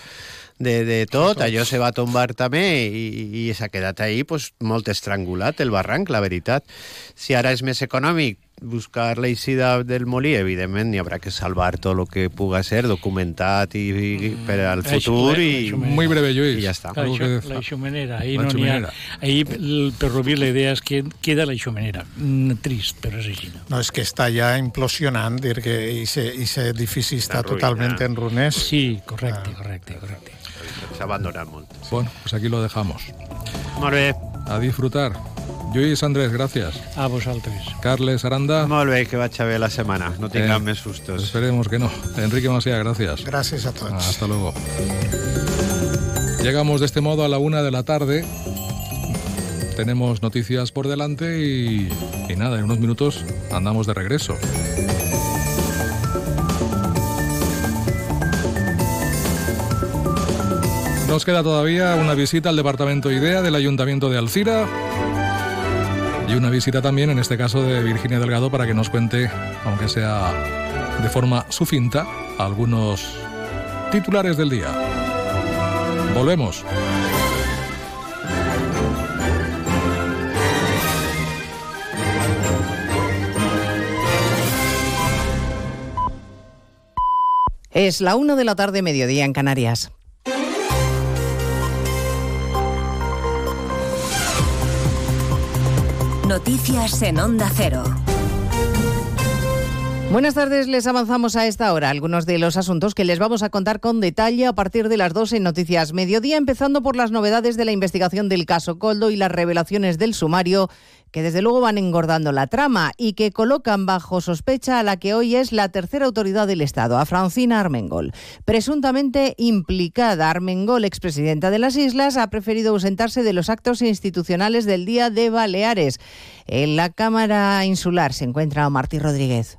de, de tot, allò se va tombar també i, i s'ha quedat ahí pues, molt estrangulat el barranc, la veritat. Si ara és més econòmic buscar l'eixida del molí, evidentment n'hi haurà que salvar tot el que puga ser documentat i, i per al futur i, això Muy breve, Lluís. i ja està. La, la xumenera, ahí La no ha... el- per Rubí, la idea és que queda la xumenera. Mm, trist, però és així. No, és que està ja implosionant, dir que aquest edifici està totalment en runes. Sí, correcte, correcte, correcte. Se abandonat molt. Bueno, pues aquí lo dejamos. Molt bé. A disfrutar. Lluís Andrés, gracias. A vosaltres. Carles Aranda. Molt bé, que vaig a bé la setmana. No tinguem Eh, més sustos. Esperemos que no. Enrique Masía, gracias. Gràcies a tots. Hasta luego. Llegamos de este modo a la una de la tarde. Tenemos noticias por delante y, y nada, en unos minutos andamos de regreso. Nos queda todavía una visita al departamento IDEA del Ayuntamiento de Alcira y una visita también, en este caso, de Virginia Delgado para que nos cuente, aunque sea de forma sucinta, algunos titulares del día. Volvemos. Es la una de la tarde, mediodía en Canarias. Noticias en Onda Cero. Buenas tardes, les avanzamos a esta hora algunos de los asuntos que les vamos a contar con detalle a partir de las 2 en Noticias Mediodía, empezando por las novedades de la investigación del caso Coldo y las revelaciones del sumario que desde luego van engordando la trama y que colocan bajo sospecha a la que hoy es la tercera autoridad del Estado, a Francina Armengol. Presuntamente implicada, Armengol, expresidenta de las Islas, ha preferido ausentarse de los actos institucionales del Día de Baleares. En la Cámara Insular se encuentra Martí Rodríguez.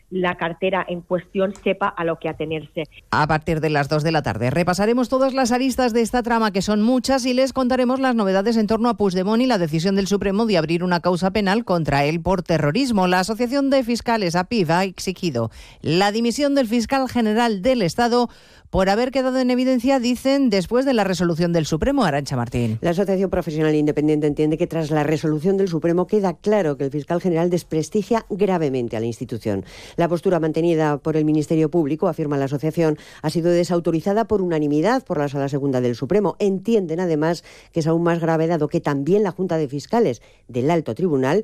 la cartera en cuestión sepa a lo que atenerse. A partir de las 2 de la tarde repasaremos todas las aristas de esta trama, que son muchas, y les contaremos las novedades en torno a Puigdemont y la decisión del Supremo de abrir una causa penal contra él por terrorismo. La Asociación de Fiscales, APIF, ha exigido la dimisión del fiscal general del Estado por haber quedado en evidencia, dicen, después de la resolución del Supremo, Arancha Martín. La Asociación Profesional Independiente entiende que tras la resolución del Supremo queda claro que el fiscal general desprestigia gravemente a la institución. La postura mantenida por el Ministerio Público, afirma la asociación, ha sido desautorizada por unanimidad por la Sala Segunda del Supremo. Entienden, además, que es aún más grave dado que también la Junta de Fiscales del Alto Tribunal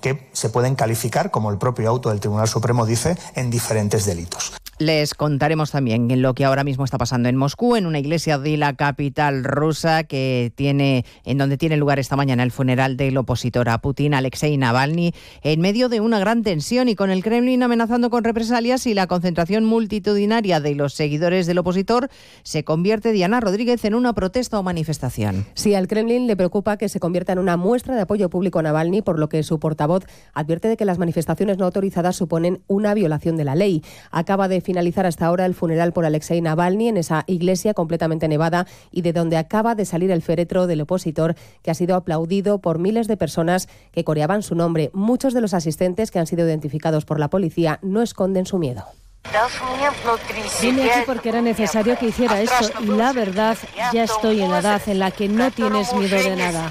que se pueden calificar, como el propio auto del Tribunal Supremo dice, en diferentes delitos. Les contaremos también lo que ahora mismo está pasando en Moscú, en una iglesia de la capital rusa que tiene, en donde tiene lugar esta mañana el funeral del opositor a Putin, Alexei Navalny, en medio de una gran tensión y con el Kremlin amenazando con represalias y la concentración multitudinaria de los seguidores del opositor se convierte Diana Rodríguez en una protesta o manifestación. Sí, al Kremlin le preocupa que se convierta en una muestra de apoyo público a Navalny, por lo que su portavoz advierte de que las manifestaciones no autorizadas suponen una violación de la ley. Acaba de finalizar hasta ahora el funeral por Alexei Navalny en esa iglesia completamente nevada y de donde acaba de salir el féretro del opositor que ha sido aplaudido por miles de personas que coreaban su nombre. Muchos de los asistentes que han sido identificados por la policía no esconden su miedo. Vine aquí porque era necesario que hiciera esto y la verdad, ya estoy en la edad en la que no tienes miedo de nada.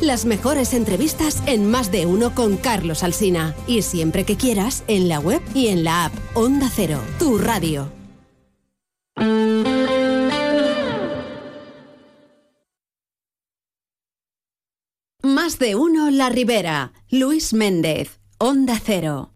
las mejores entrevistas en Más de uno con Carlos Alsina. Y siempre que quieras, en la web y en la app Onda Cero, tu radio. Más de uno La Ribera. Luis Méndez, Onda Cero.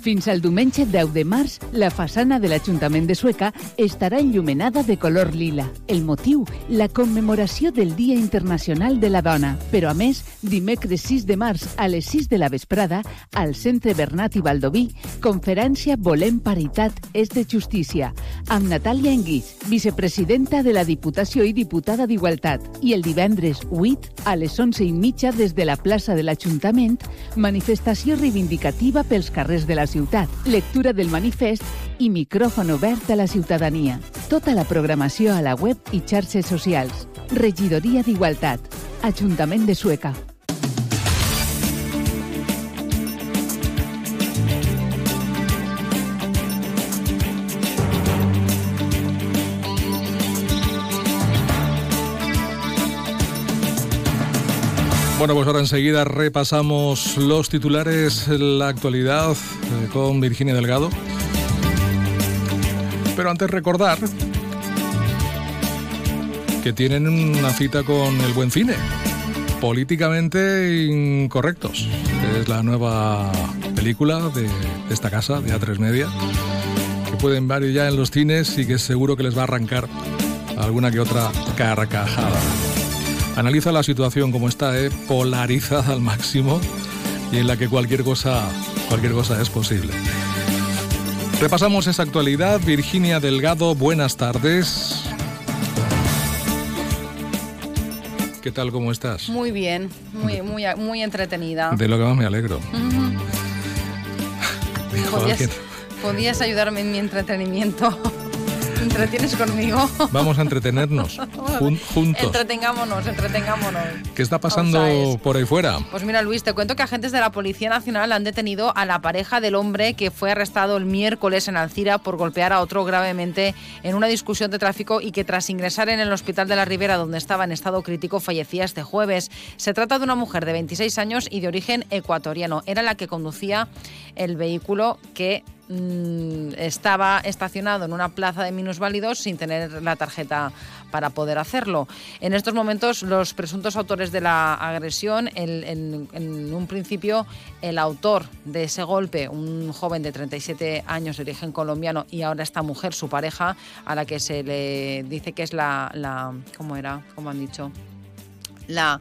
Fins al diumenge 10 de març, la façana de l'Ajuntament de Sueca estarà enllumenada de color lila. El motiu, la commemoració del Dia Internacional de la Dona. Però, a més, dimecres 6 de març a les 6 de la vesprada, al Centre Bernat i Baldoví, conferència Volem Paritat és de Justícia, amb Natàlia Enguix, vicepresidenta de la Diputació i diputada d'Igualtat. I el divendres 8, a les 11 i mitja, des de la plaça de l'Ajuntament, manifestació reivindicativa pels carrers de la ciutat, lectura del manifest i micròfon obert a la ciutadania. Tota la programació a la web i xarxes socials. Regidoria d'Igualtat. Ajuntament de Sueca. Bueno, pues ahora enseguida repasamos los titulares, la actualidad eh, con Virginia Delgado. Pero antes recordar que tienen una cita con el buen cine, políticamente incorrectos. Es la nueva película de esta casa, de A3 Media, que pueden ver ya en los cines y que seguro que les va a arrancar alguna que otra carcajada. Analiza la situación como está, ¿eh? polarizada al máximo y en la que cualquier cosa, cualquier cosa es posible. Repasamos esa actualidad. Virginia Delgado, buenas tardes. ¿Qué tal, cómo estás? Muy bien, muy, muy, muy entretenida. De lo que más me alegro. ¿Podías, podías ayudarme en mi entretenimiento. Entretienes conmigo. Vamos a entretenernos jun juntos. Entretengámonos, entretengámonos. ¿Qué está pasando por ahí fuera? Pues mira, Luis, te cuento que agentes de la Policía Nacional han detenido a la pareja del hombre que fue arrestado el miércoles en Alcira por golpear a otro gravemente en una discusión de tráfico y que tras ingresar en el hospital de la Ribera, donde estaba en estado crítico, fallecía este jueves. Se trata de una mujer de 26 años y de origen ecuatoriano. Era la que conducía el vehículo que mm, estaba estacionado en una plaza de minusválidos sin tener la tarjeta para poder hacerlo. En estos momentos, los presuntos autores de la agresión, en, un principio, el autor de ese golpe, un joven de 37 años de origen colombiano, y ahora esta mujer, su pareja, a la que se le dice que es la, la ¿cómo era? ¿Cómo han dicho? La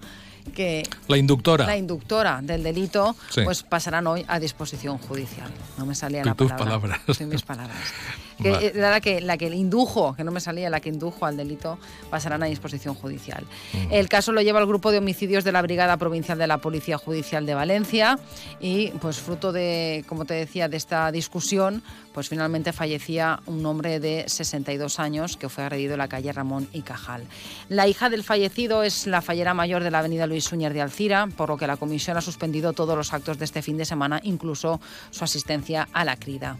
que la inductora, la inductora del delito, Sí. pues pasarán hoy a disposición judicial. No me salía la tus palabra. palabras. Sí, mis palabras. Que Vale. era la que, la que indujo, que no me salía, la que indujo al delito, pasarán a disposición judicial. Mm. El caso lo lleva el grupo de homicidios de la Brigada Provincial de la Policía Judicial de Valencia y, pues, fruto de, como te decía, de esta discusión, pues finalmente fallecía un hombre de 62 años que fue agredido en la calle Ramón y Cajal. La hija del fallecido es la fallera mayor de la avenida Luis Suñer de Alcira, por lo que la comisión ha suspendido todos los actos de este fin de semana, incluso su asistencia a la crida.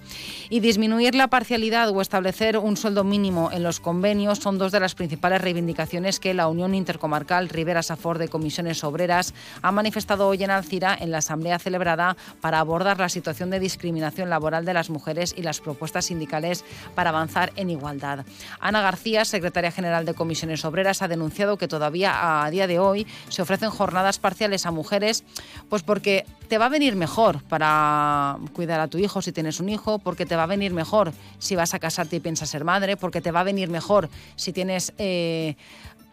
Y disminuir la parcialidad o establecer un sueldo mínimo en los convenios son dos de las principales reivindicaciones que la Unión Intercomarcal Rivera Safor de Comisiones Obreras ha manifestado hoy en Alcira en la asamblea celebrada para abordar la situación de discriminación laboral de las mujeres y las propuestas sindicales para avanzar en igualdad. Ana García, secretaria general de Comisiones Obreras, ha denunciado que todavía a día de hoy se ofrecen jornadas parciales a mujeres, pues porque te va a venir mejor para cuidar a tu hijo si tienes un hijo, porque te va a venir mejor si vas a casarte y piensas ser madre, porque te va a venir mejor si tienes eh,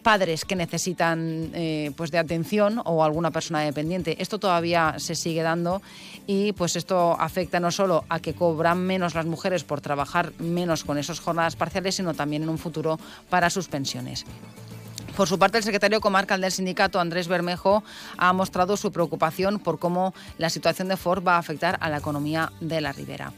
padres que necesitan eh, pues de atención o alguna persona dependiente. Esto todavía se sigue dando y pues esto afecta no solo a que cobran menos las mujeres por trabajar menos con esas jornadas parciales, sino también en un futuro para sus pensiones. Por su parte, el secretario comarcal del sindicato, Andrés Bermejo, ha mostrado su preocupación por cómo la situación de Ford va a afectar a la economía de la Ribera.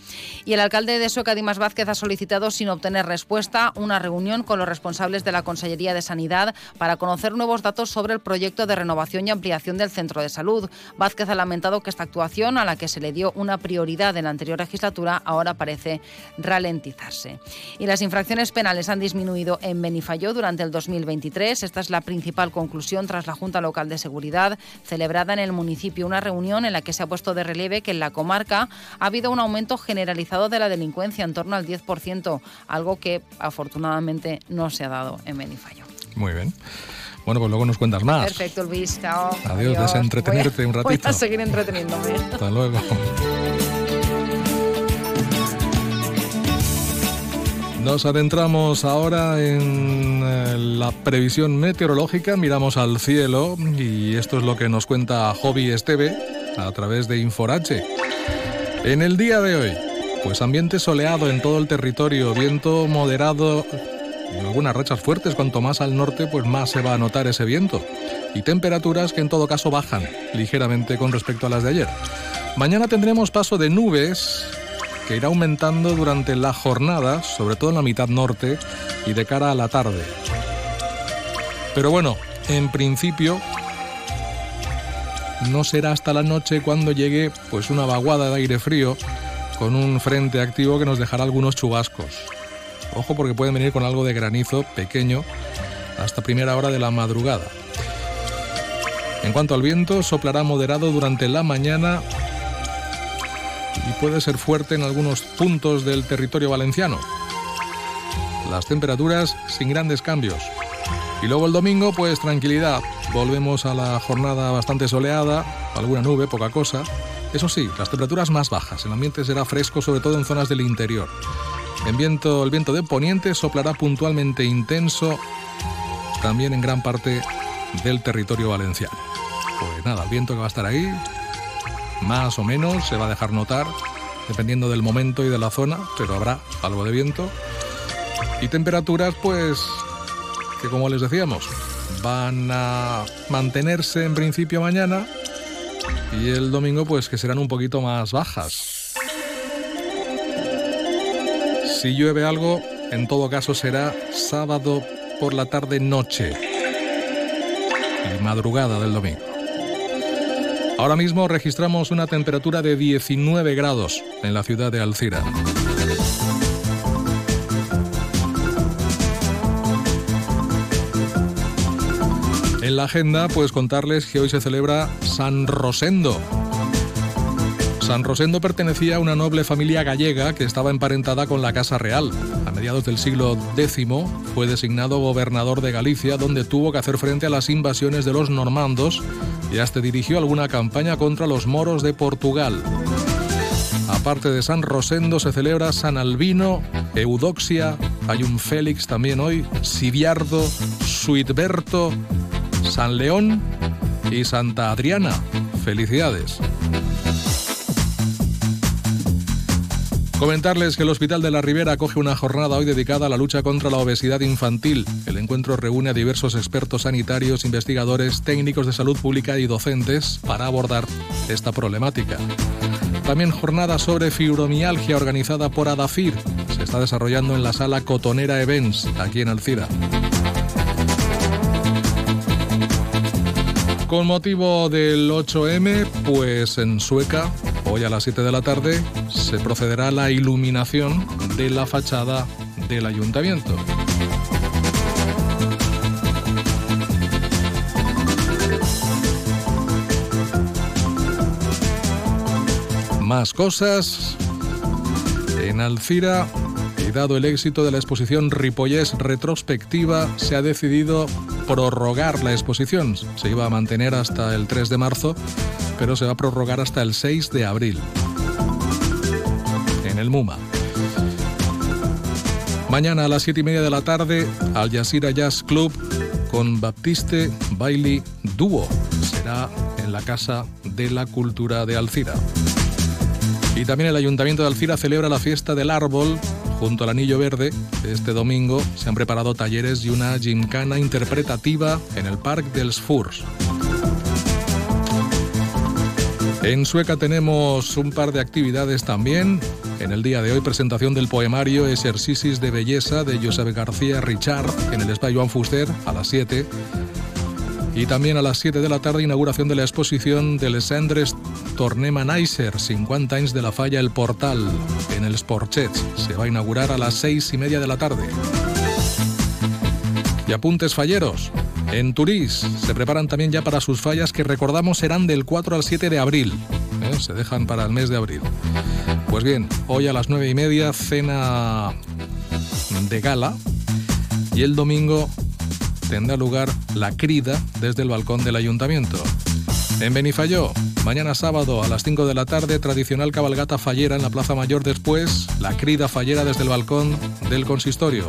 Y el alcalde de Sueca, Dimas Vázquez, ha solicitado, sin obtener respuesta, una reunión con los responsables de la Consellería de Sanidad para conocer nuevos datos sobre el proyecto de renovación y ampliación del centro de salud. Vázquez ha lamentado que esta actuación, a la que se le dio una prioridad en la anterior legislatura, ahora parece ralentizarse. Y las infracciones penales han disminuido en Benifayó durante el 2023. Esta es la principal conclusión tras la Junta Local de Seguridad celebrada en el municipio. Una reunión en la que se ha puesto de relieve que en la comarca ha habido un aumento generalizado de la delincuencia en torno al 10%, algo que afortunadamente no se ha dado en Benifayó. Muy bien. Bueno, pues luego nos cuentas más. Perfecto, Luis. Chao. Adiós, desentretenerte Voy a- un ratito. Voy a seguir entreteniéndome. Hasta luego. Nos adentramos ahora en eh, la previsión meteorológica, miramos al cielo y esto es lo que nos cuenta Hobby Esteve a través de Inforache. En el día de hoy, pues ambiente soleado en todo el territorio, viento moderado y algunas rachas fuertes, cuanto más al norte, pues más se va a notar ese viento. Y temperaturas que en todo caso bajan ligeramente con respecto a las de ayer. Mañana tendremos paso de nubes que irá aumentando durante la jornada, sobre todo en la mitad norte y de cara a la tarde. Pero bueno, en principio no será hasta la noche cuando llegue pues una vaguada de aire frío con un frente activo que nos dejará algunos chubascos. Ojo porque pueden venir con algo de granizo pequeño hasta primera hora de la madrugada. En cuanto al viento, soplará moderado durante la mañana y puede ser fuerte en algunos puntos del territorio valenciano. Las temperaturas sin grandes cambios. Y luego el domingo, pues tranquilidad. Volvemos a la jornada bastante soleada, alguna nube, poca cosa. Eso sí, las temperaturas más bajas. El ambiente será fresco, sobre todo en zonas del interior. En viento, el viento de poniente soplará puntualmente intenso también en gran parte del territorio valenciano. Pues nada, el viento que va a estar ahí, más o menos, se va a dejar notar, dependiendo del momento y de la zona, pero habrá algo de viento. Y temperaturas, pues, que como les decíamos, van a mantenerse en principio mañana y el domingo, pues, que serán un poquito más bajas. Si llueve algo, en todo caso será sábado por la tarde-noche y madrugada del domingo. Ahora mismo registramos una temperatura de 19 grados en la ciudad de Alcira. En la agenda, pues contarles que hoy se celebra San Rosendo. San Rosendo pertenecía a una noble familia gallega que estaba emparentada con la Casa Real. A mediados del siglo X fue designado gobernador de Galicia, donde tuvo que hacer frente a las invasiones de los normandos y hasta dirigió alguna campaña contra los moros de Portugal. Aparte de San Rosendo se celebra San Albino, Eudoxia, hay un Félix también hoy, Sibiardo, Suitberto, San León y Santa Adriana. Felicidades. Comentarles que el Hospital de la Ribera acoge una jornada hoy dedicada a la lucha contra la obesidad infantil. El encuentro reúne a diversos expertos sanitarios, investigadores, técnicos de salud pública y docentes para abordar esta problemática. También jornada sobre fibromialgia organizada por Adafir. Se está desarrollando en la sala Cotonera Events, aquí en Alcira. Con motivo del 8M, pues en Sueca, hoy a las 7 de la tarde, se procederá a la iluminación de la fachada del ayuntamiento. Más cosas. En Alcira, y dado el éxito de la exposición Ripollés Retrospectiva, se ha decidido prorrogar la exposición. Se iba a mantener hasta el 3 de marzo, pero se va a prorrogar hasta el 6 de abril. El MUMA. Mañana a las 7 y media de la tarde, Al Jazeera Jazz Club con Baptiste Bailey Duo. Será en la Casa de la Cultura de Alcira. Y también el Ayuntamiento de Alcira celebra la fiesta del árbol junto al Anillo Verde. Este domingo se han preparado talleres y una gincana interpretativa en el Parque dels Furs. En Sueca tenemos un par de actividades también. En el día de hoy, presentación del poemario Ejercicis de Belleza de Josep García Richard en el Espacio Joan Fuster a las 7. Y también a las 7 de la tarde, inauguración de la exposición de Les Endres Tornema Nicer, 50 años de la falla El Portal, en el Sporchets. Se va a inaugurar a las 6 y media de la tarde. Y apuntes falleros. En Turís se preparan también ya para sus fallas que recordamos serán del 4 al 7 de abril. ¿eh? Se dejan para el mes de abril. Pues bien, hoy a las 9 y media cena de gala y el domingo tendrá lugar la crida desde el balcón del ayuntamiento. En Benifayó, mañana sábado a las 5 de la tarde, tradicional cabalgata fallera en la Plaza Mayor después, la crida fallera desde el balcón del consistorio.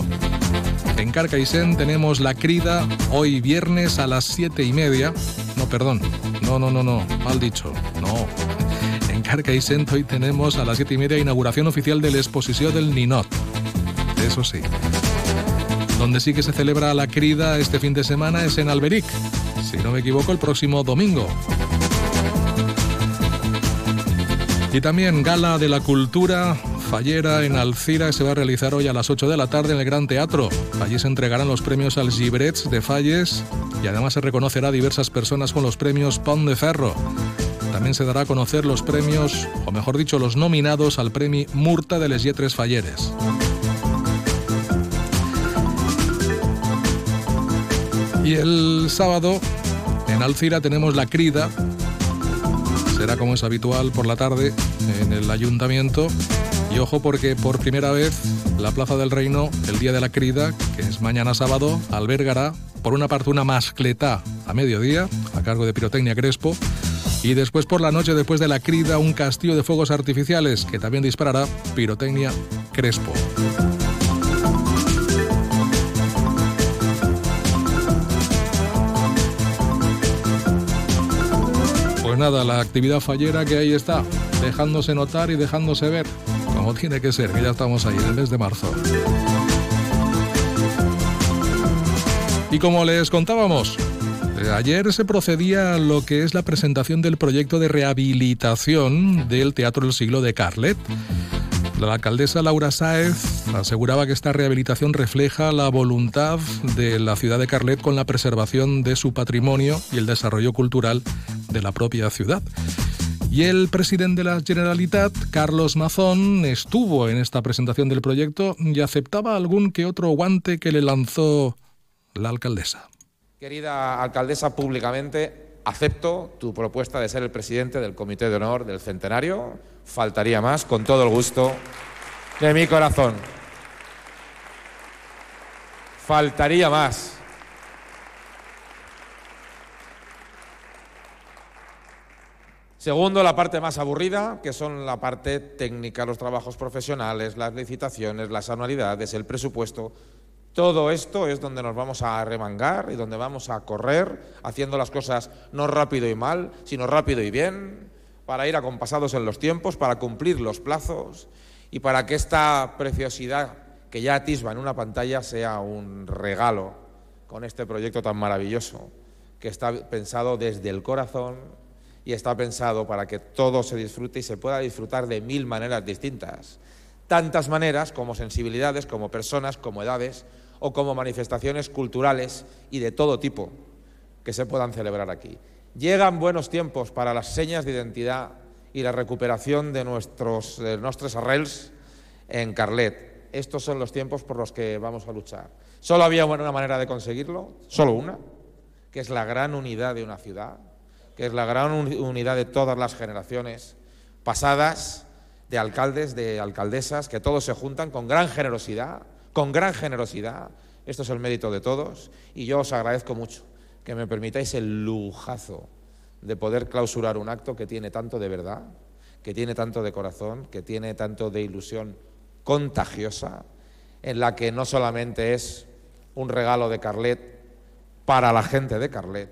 En Carcaixent tenemos la crida hoy viernes a las 7 y media. No, perdón. No, no, no, no. Mal dicho. No. En Carcaixent hoy tenemos a las 7 y media inauguración oficial de la exposición del Ninot. Eso sí. Donde sí que se celebra la crida este fin de semana es en Alberic. Si no me equivoco, el próximo domingo. Y también Gala de la Cultura Fallera en Alcira se va a realizar hoy a las 8 de la tarde en el Gran Teatro. Allí se entregarán los premios al Gibrets de Falles y además se reconocerá a diversas personas con los premios Pont de Ferro. También se dará a conocer los premios, o mejor dicho, los nominados al premio Murta de les Yetres Falleres. Y el sábado en Alcira tenemos la crida. Será como es habitual por la tarde en el ayuntamiento. Y ojo porque por primera vez la Plaza del Reino, el día de la crida, que es mañana sábado, albergará por una parte una mascleta a mediodía, a cargo de Pirotecnia Crespo, y después por la noche, después de la crida, un castillo de fuegos artificiales que también disparará Pirotecnia Crespo. Pues nada, la actividad fallera que ahí está, dejándose notar y dejándose ver, como tiene que ser, que ya estamos ahí en el mes de marzo. Y como les contábamos, ayer se procedía a lo que es la presentación del proyecto de rehabilitación del Teatro del Siglo de Carlet. La alcaldesa Laura Sáez aseguraba que esta rehabilitación refleja la voluntad de la ciudad de Carlet con la preservación de su patrimonio y el desarrollo cultural de la propia ciudad. Y el presidente de la Generalitat, Carlos Mazón, estuvo en esta presentación del proyecto y aceptaba algún que otro guante que le lanzó la alcaldesa. Querida alcaldesa, públicamente acepto tu propuesta de ser el presidente del Comité de Honor del Centenario. Faltaría más, con todo el gusto de mi corazón. Faltaría más. Segundo, la parte más aburrida, que son la parte técnica, los trabajos profesionales, las licitaciones, las anualidades, el presupuesto. Todo esto es donde nos vamos a remangar y donde vamos a correr, haciendo las cosas no rápido y mal, sino rápido y bien, para ir acompasados en los tiempos, para cumplir los plazos y para que esta preciosidad que ya atisba en una pantalla sea un regalo con este proyecto tan maravilloso que está pensado desde el corazón y está pensado para que todo se disfrute y se pueda disfrutar de mil maneras distintas. Tantas maneras como sensibilidades, como personas, como edades o como manifestaciones culturales y de todo tipo que se puedan celebrar aquí. Llegan buenos tiempos para las señas de identidad y la recuperación de nuestros, nuestros arrels en Carlet. Estos son los tiempos por los que vamos a luchar. Solo había una manera de conseguirlo, solo una, que es la gran unidad de una ciudad, que es la gran unidad de todas las generaciones pasadas, de alcaldes, de alcaldesas, que todos se juntan con gran generosidad, con gran generosidad. Esto es el mérito de todos y yo os agradezco mucho que me permitáis el lujazo de poder clausurar un acto que tiene tanto de verdad, que tiene tanto de corazón, que tiene tanto de ilusión contagiosa, en la que no solamente es un regalo de Carlet para la gente de Carlet,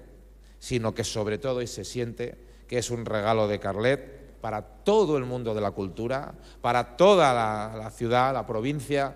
sino que sobre todo y se siente que es un regalo de Carlet para todo el mundo de la cultura, para toda la, la ciudad, la provincia,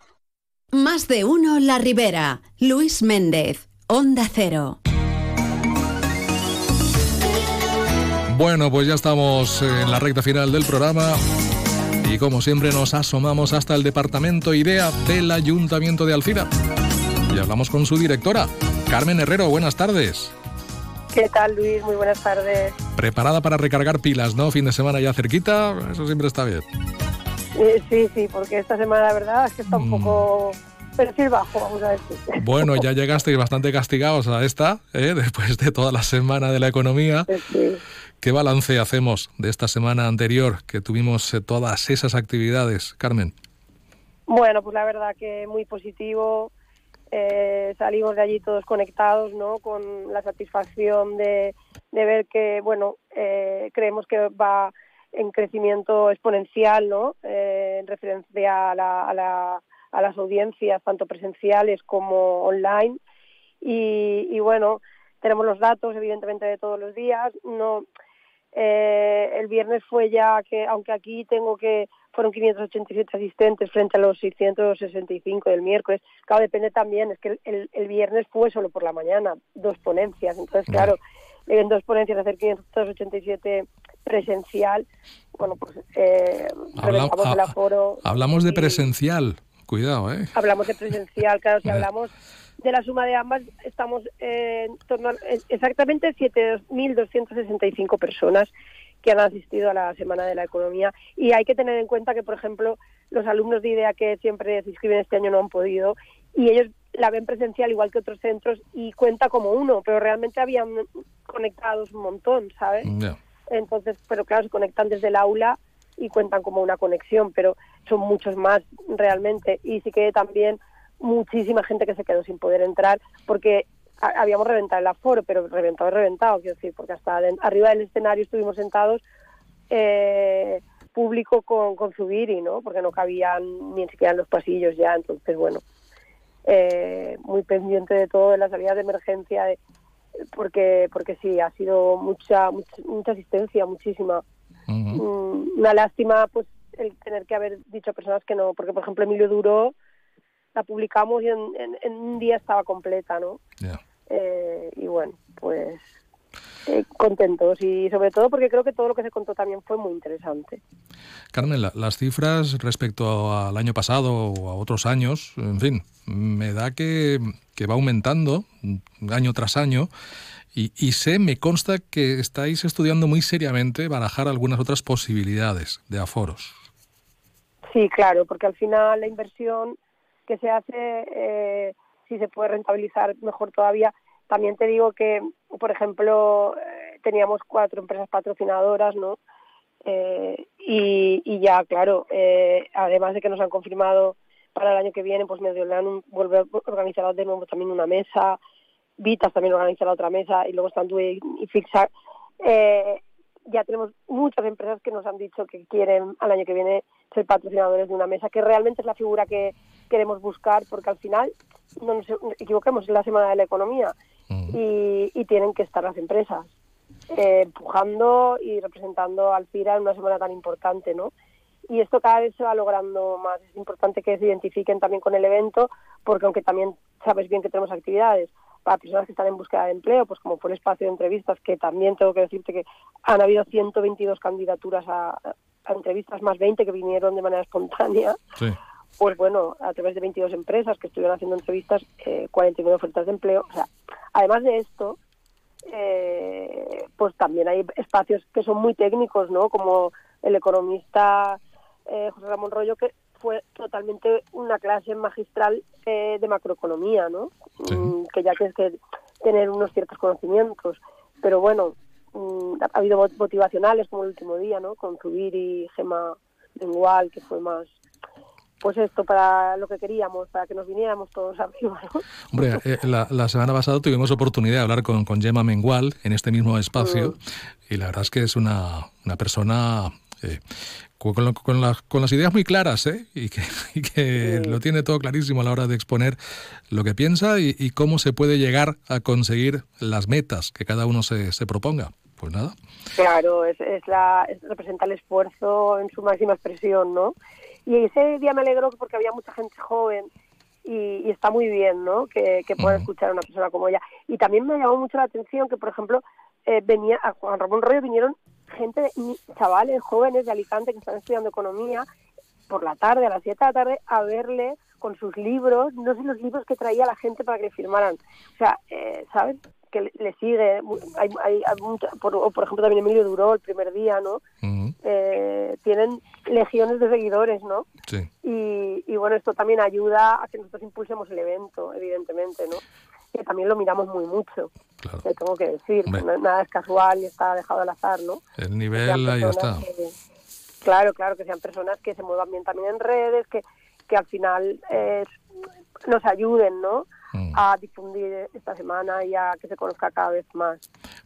Más de uno La Ribera. Luis Méndez. Onda Cero. Bueno, pues ya estamos en la recta final del programa y como siempre nos asomamos hasta el departamento IDEA del Ayuntamiento de Alcira. Y hablamos con su directora, Carmen Herrero. Buenas tardes. ¿Qué tal, Luis? Muy buenas tardes. Preparada para recargar pilas, ¿no? Fin de semana ya cerquita, eso siempre está bien. Eh, sí, sí, porque esta semana la verdad es que está un Mm. poco perfil bajo, vamos a decir. Bueno, ya llegasteis bastante castigados a esta, ¿eh? después de toda la semana de la economía. ¿Qué balance hacemos de esta semana anterior que tuvimos eh, todas esas actividades, Carmen? Bueno, pues la verdad que muy positivo. Eh, salimos de allí todos conectados, ¿no? Con la satisfacción de, de ver que, bueno, eh, creemos que va en crecimiento exponencial, ¿no? Eh, en referencia a, la, a, la, a las audiencias, tanto presenciales como online. Y, y bueno, tenemos los datos, evidentemente, de todos los días. No, eh, el viernes fue ya que, aunque aquí tengo que fueron 587 asistentes frente a los 665 del miércoles. Claro, depende también, es que el, el, el viernes fue solo por la mañana, dos ponencias. Entonces, claro, en dos ponencias hacer 587 presencial, bueno, pues eh, Habla- el aforo. Hablamos de presencial, cuidado, ¿eh? Hablamos de presencial, claro, si Eh. hablamos de la suma de ambas, estamos en torno a exactamente 7.265 personas que han asistido a la Semana de la Economía. Y hay que tener en cuenta que, por ejemplo, los alumnos de IDEA que siempre se inscriben este año no han podido y ellos la ven presencial igual que otros centros y cuenta como uno, pero realmente habían conectados un montón, ¿sabes? Entonces, pero claro, se conectan desde el aula y cuentan como una conexión, pero son muchos más realmente. Y sí que también muchísima gente que se quedó sin poder entrar porque habíamos reventado el aforo, pero reventado reventado, quiero decir, porque hasta arriba del escenario estuvimos sentados eh, público con, con Zubiri, ¿no? Porque no cabían ni siquiera en los pasillos ya, entonces, bueno, eh, muy pendiente de todo, de las salidas de emergencia, porque porque sí, ha sido mucha, mucha, asistencia, muchísima. Mm, una lástima, pues, el tener que haber dicho a personas que no, porque, por ejemplo, Emilio Duro la publicamos y en, un día estaba completa, ¿no? Eh, y bueno, pues eh, contentos y sobre todo porque creo que todo lo que se contó también fue muy interesante. Carmen, las cifras respecto al año pasado o a otros años, en fin, me da que, va aumentando año tras año. Y, y, sé, me consta que estáis estudiando muy seriamente barajar algunas otras posibilidades de aforos. Sí, claro, porque al final la inversión que se hace, eh, si se puede rentabilizar mejor todavía, también te digo que, por ejemplo, eh, teníamos cuatro empresas patrocinadoras, ¿no? Eh, y, ya, claro, eh, además de que nos han confirmado para el año que viene, pues Mediolan vuelve a organizar de nuevo también una mesa, Vitas también organiza la otra mesa, y luego están y Fixar. ya tenemos muchas empresas que nos han dicho que quieren al año que viene ser patrocinadores de una mesa, que realmente es la figura que queremos buscar, porque al final, no nos equivoquemos, es la semana de la economía y, tienen que estar las empresas eh, empujando y representando al FIRA en una semana tan importante, ¿no? Y esto cada vez se va logrando más. Es importante que se identifiquen también con el evento, porque aunque también sabes bien que tenemos actividades para personas que están en búsqueda de empleo, pues como fue el espacio de entrevistas, que también tengo que decirte que han habido 122 candidaturas a, entrevistas, más 20 que vinieron de manera espontánea. Pues bueno, a través de 22 empresas que estuvieron haciendo entrevistas, eh, 49 ofertas de empleo. O sea, Además de esto, eh, pues también hay espacios que son muy técnicos, ¿no? Como el economista eh, José Ramón Rollo, que fue totalmente una clase magistral eh, de macroeconomía, ¿no? Mm, que ya tienes que tener unos ciertos conocimientos. Pero bueno, mm, ha habido motivacionales como el último día, ¿no? Con Zubiri, Gema Mengual, que fue más pues esto, para lo que queríamos, para que nos viniéramos todos arriba. ¿no? Hombre, eh, la, semana pasada tuvimos oportunidad de hablar con, con Gemma Mengual en este mismo espacio mm. y la verdad es que es una, una persona eh, con, con, las ideas muy claras ¿eh? y que, y que lo tiene todo clarísimo a la hora de exponer lo que piensa y, cómo se puede llegar a conseguir las metas que cada uno se, se proponga. Pues nada. Claro, es, es la, es, representa el esfuerzo en su máxima expresión, ¿no? Y ese día me alegró porque había mucha gente joven y, está muy bien, ¿no? Que, que pueda escuchar a una persona como ella. Y también me llamó mucho la atención que, por ejemplo, eh, venía a Juan Ramón Rollo vinieron gente, chavales jóvenes de Alicante que están estudiando economía por la tarde, a las 7 de la tarde, a verle con sus libros, no sé los libros que traía la gente para que le firmaran. O sea, eh, ¿sabes? que le, sigue. Hay, hay, por, por, ejemplo, también Emilio Duró el primer día, ¿no? Eh, tienen legiones de seguidores, ¿no? Sí. Y, y, bueno, esto también ayuda a que nosotros impulsemos el evento, evidentemente, ¿no? Que también lo miramos muy mucho. Claro. tengo que decir, nada es casual y está dejado al azar, ¿no? El nivel ahí está. claro, claro, que sean personas que se muevan bien también en redes, que, que al final eh, nos ayuden, ¿no? Mm. a difundir esta semana y a que se conozca cada vez más.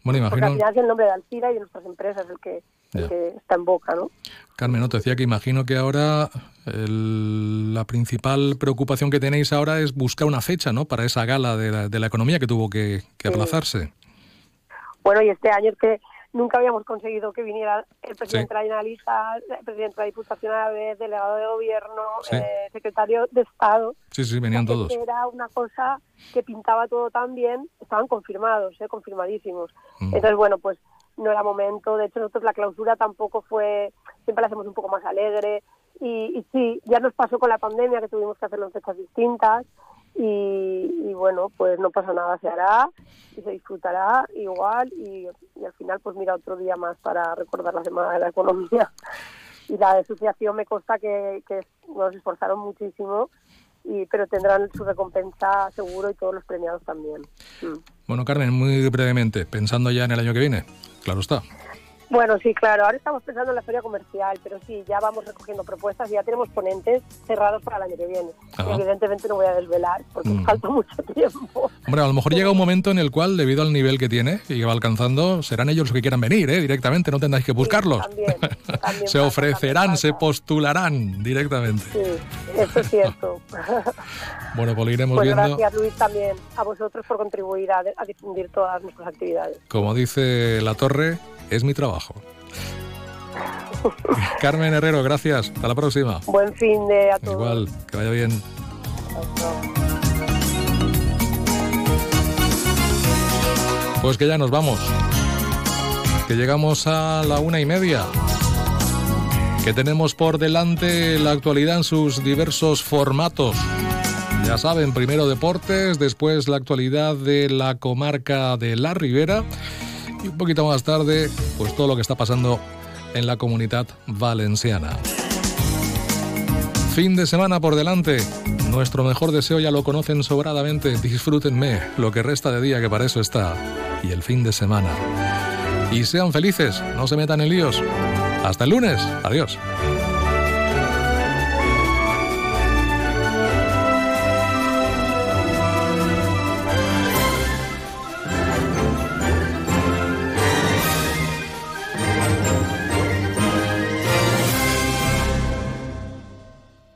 Bueno, imagino... Porque al final es el nombre de Alcira y de nuestras empresas el que, está en boca, ¿no? Carmen, no te decía que imagino que ahora la principal preocupación que tenéis ahora es buscar una fecha, ¿no? Para esa gala de la, economía que tuvo que, aplazarse. Bueno, y este año es que nunca habíamos conseguido que viniera el presidente de la Generalitat, el presidente de la Diputación a la vez, delegado de gobierno, eh, secretario de Estado. Sí, sí, venían todos. Era una cosa que pintaba todo tan bien, estaban confirmados, eh, confirmadísimos. Mm. Entonces, bueno, pues no era momento. De hecho, nosotros la clausura tampoco fue, siempre la hacemos un poco más alegre. Y, y sí, ya nos pasó con la pandemia que tuvimos que hacerlo en fechas distintas. Y, bueno, pues no pasa nada, se hará y se disfrutará igual y, al final pues mira otro día más para recordar la Semana de la Economía. Y la asociación me consta que, nos esforzaron muchísimo, y, pero tendrán su recompensa seguro y todos los premiados también. Mm. Bueno, Carmen, muy brevemente, pensando ya en el año que viene, claro está. Bueno, sí, claro. Ahora estamos pensando en la feria comercial, pero sí, ya vamos recogiendo propuestas y ya tenemos ponentes cerrados para el año que viene. Evidentemente no voy a desvelar porque Mm. falta mucho tiempo. Hombre, a lo mejor llega un momento en el cual, debido al nivel que tiene y que va alcanzando, serán ellos los que quieran venir, ¿eh? Directamente, no tendráis que buscarlos. se ofrecerán, se postularán directamente. Sí, eso es cierto. Bueno, pues lo iremos Pues viendo. gracias, Luis, también a vosotros por contribuir a, a difundir todas nuestras actividades. Como dice La Torre, es mi trabajo. Carmen Herrero, gracias. Hasta la próxima. Buen fin de a todos. Igual, que vaya bien. Pues que ya nos vamos. Que llegamos a la una y media. Que tenemos por delante la actualidad en sus diversos formatos. Ya saben, primero deportes, después la actualidad de la comarca de La Ribera y un poquito más tarde, pues todo lo que está pasando en la comunidad valenciana. Fin de semana por delante. Nuestro mejor deseo ya lo conocen sobradamente. Disfrútenme lo que resta de día, que para eso está. Y el fin de semana. Y sean felices, no se metan en líos. Hasta el lunes. Adiós.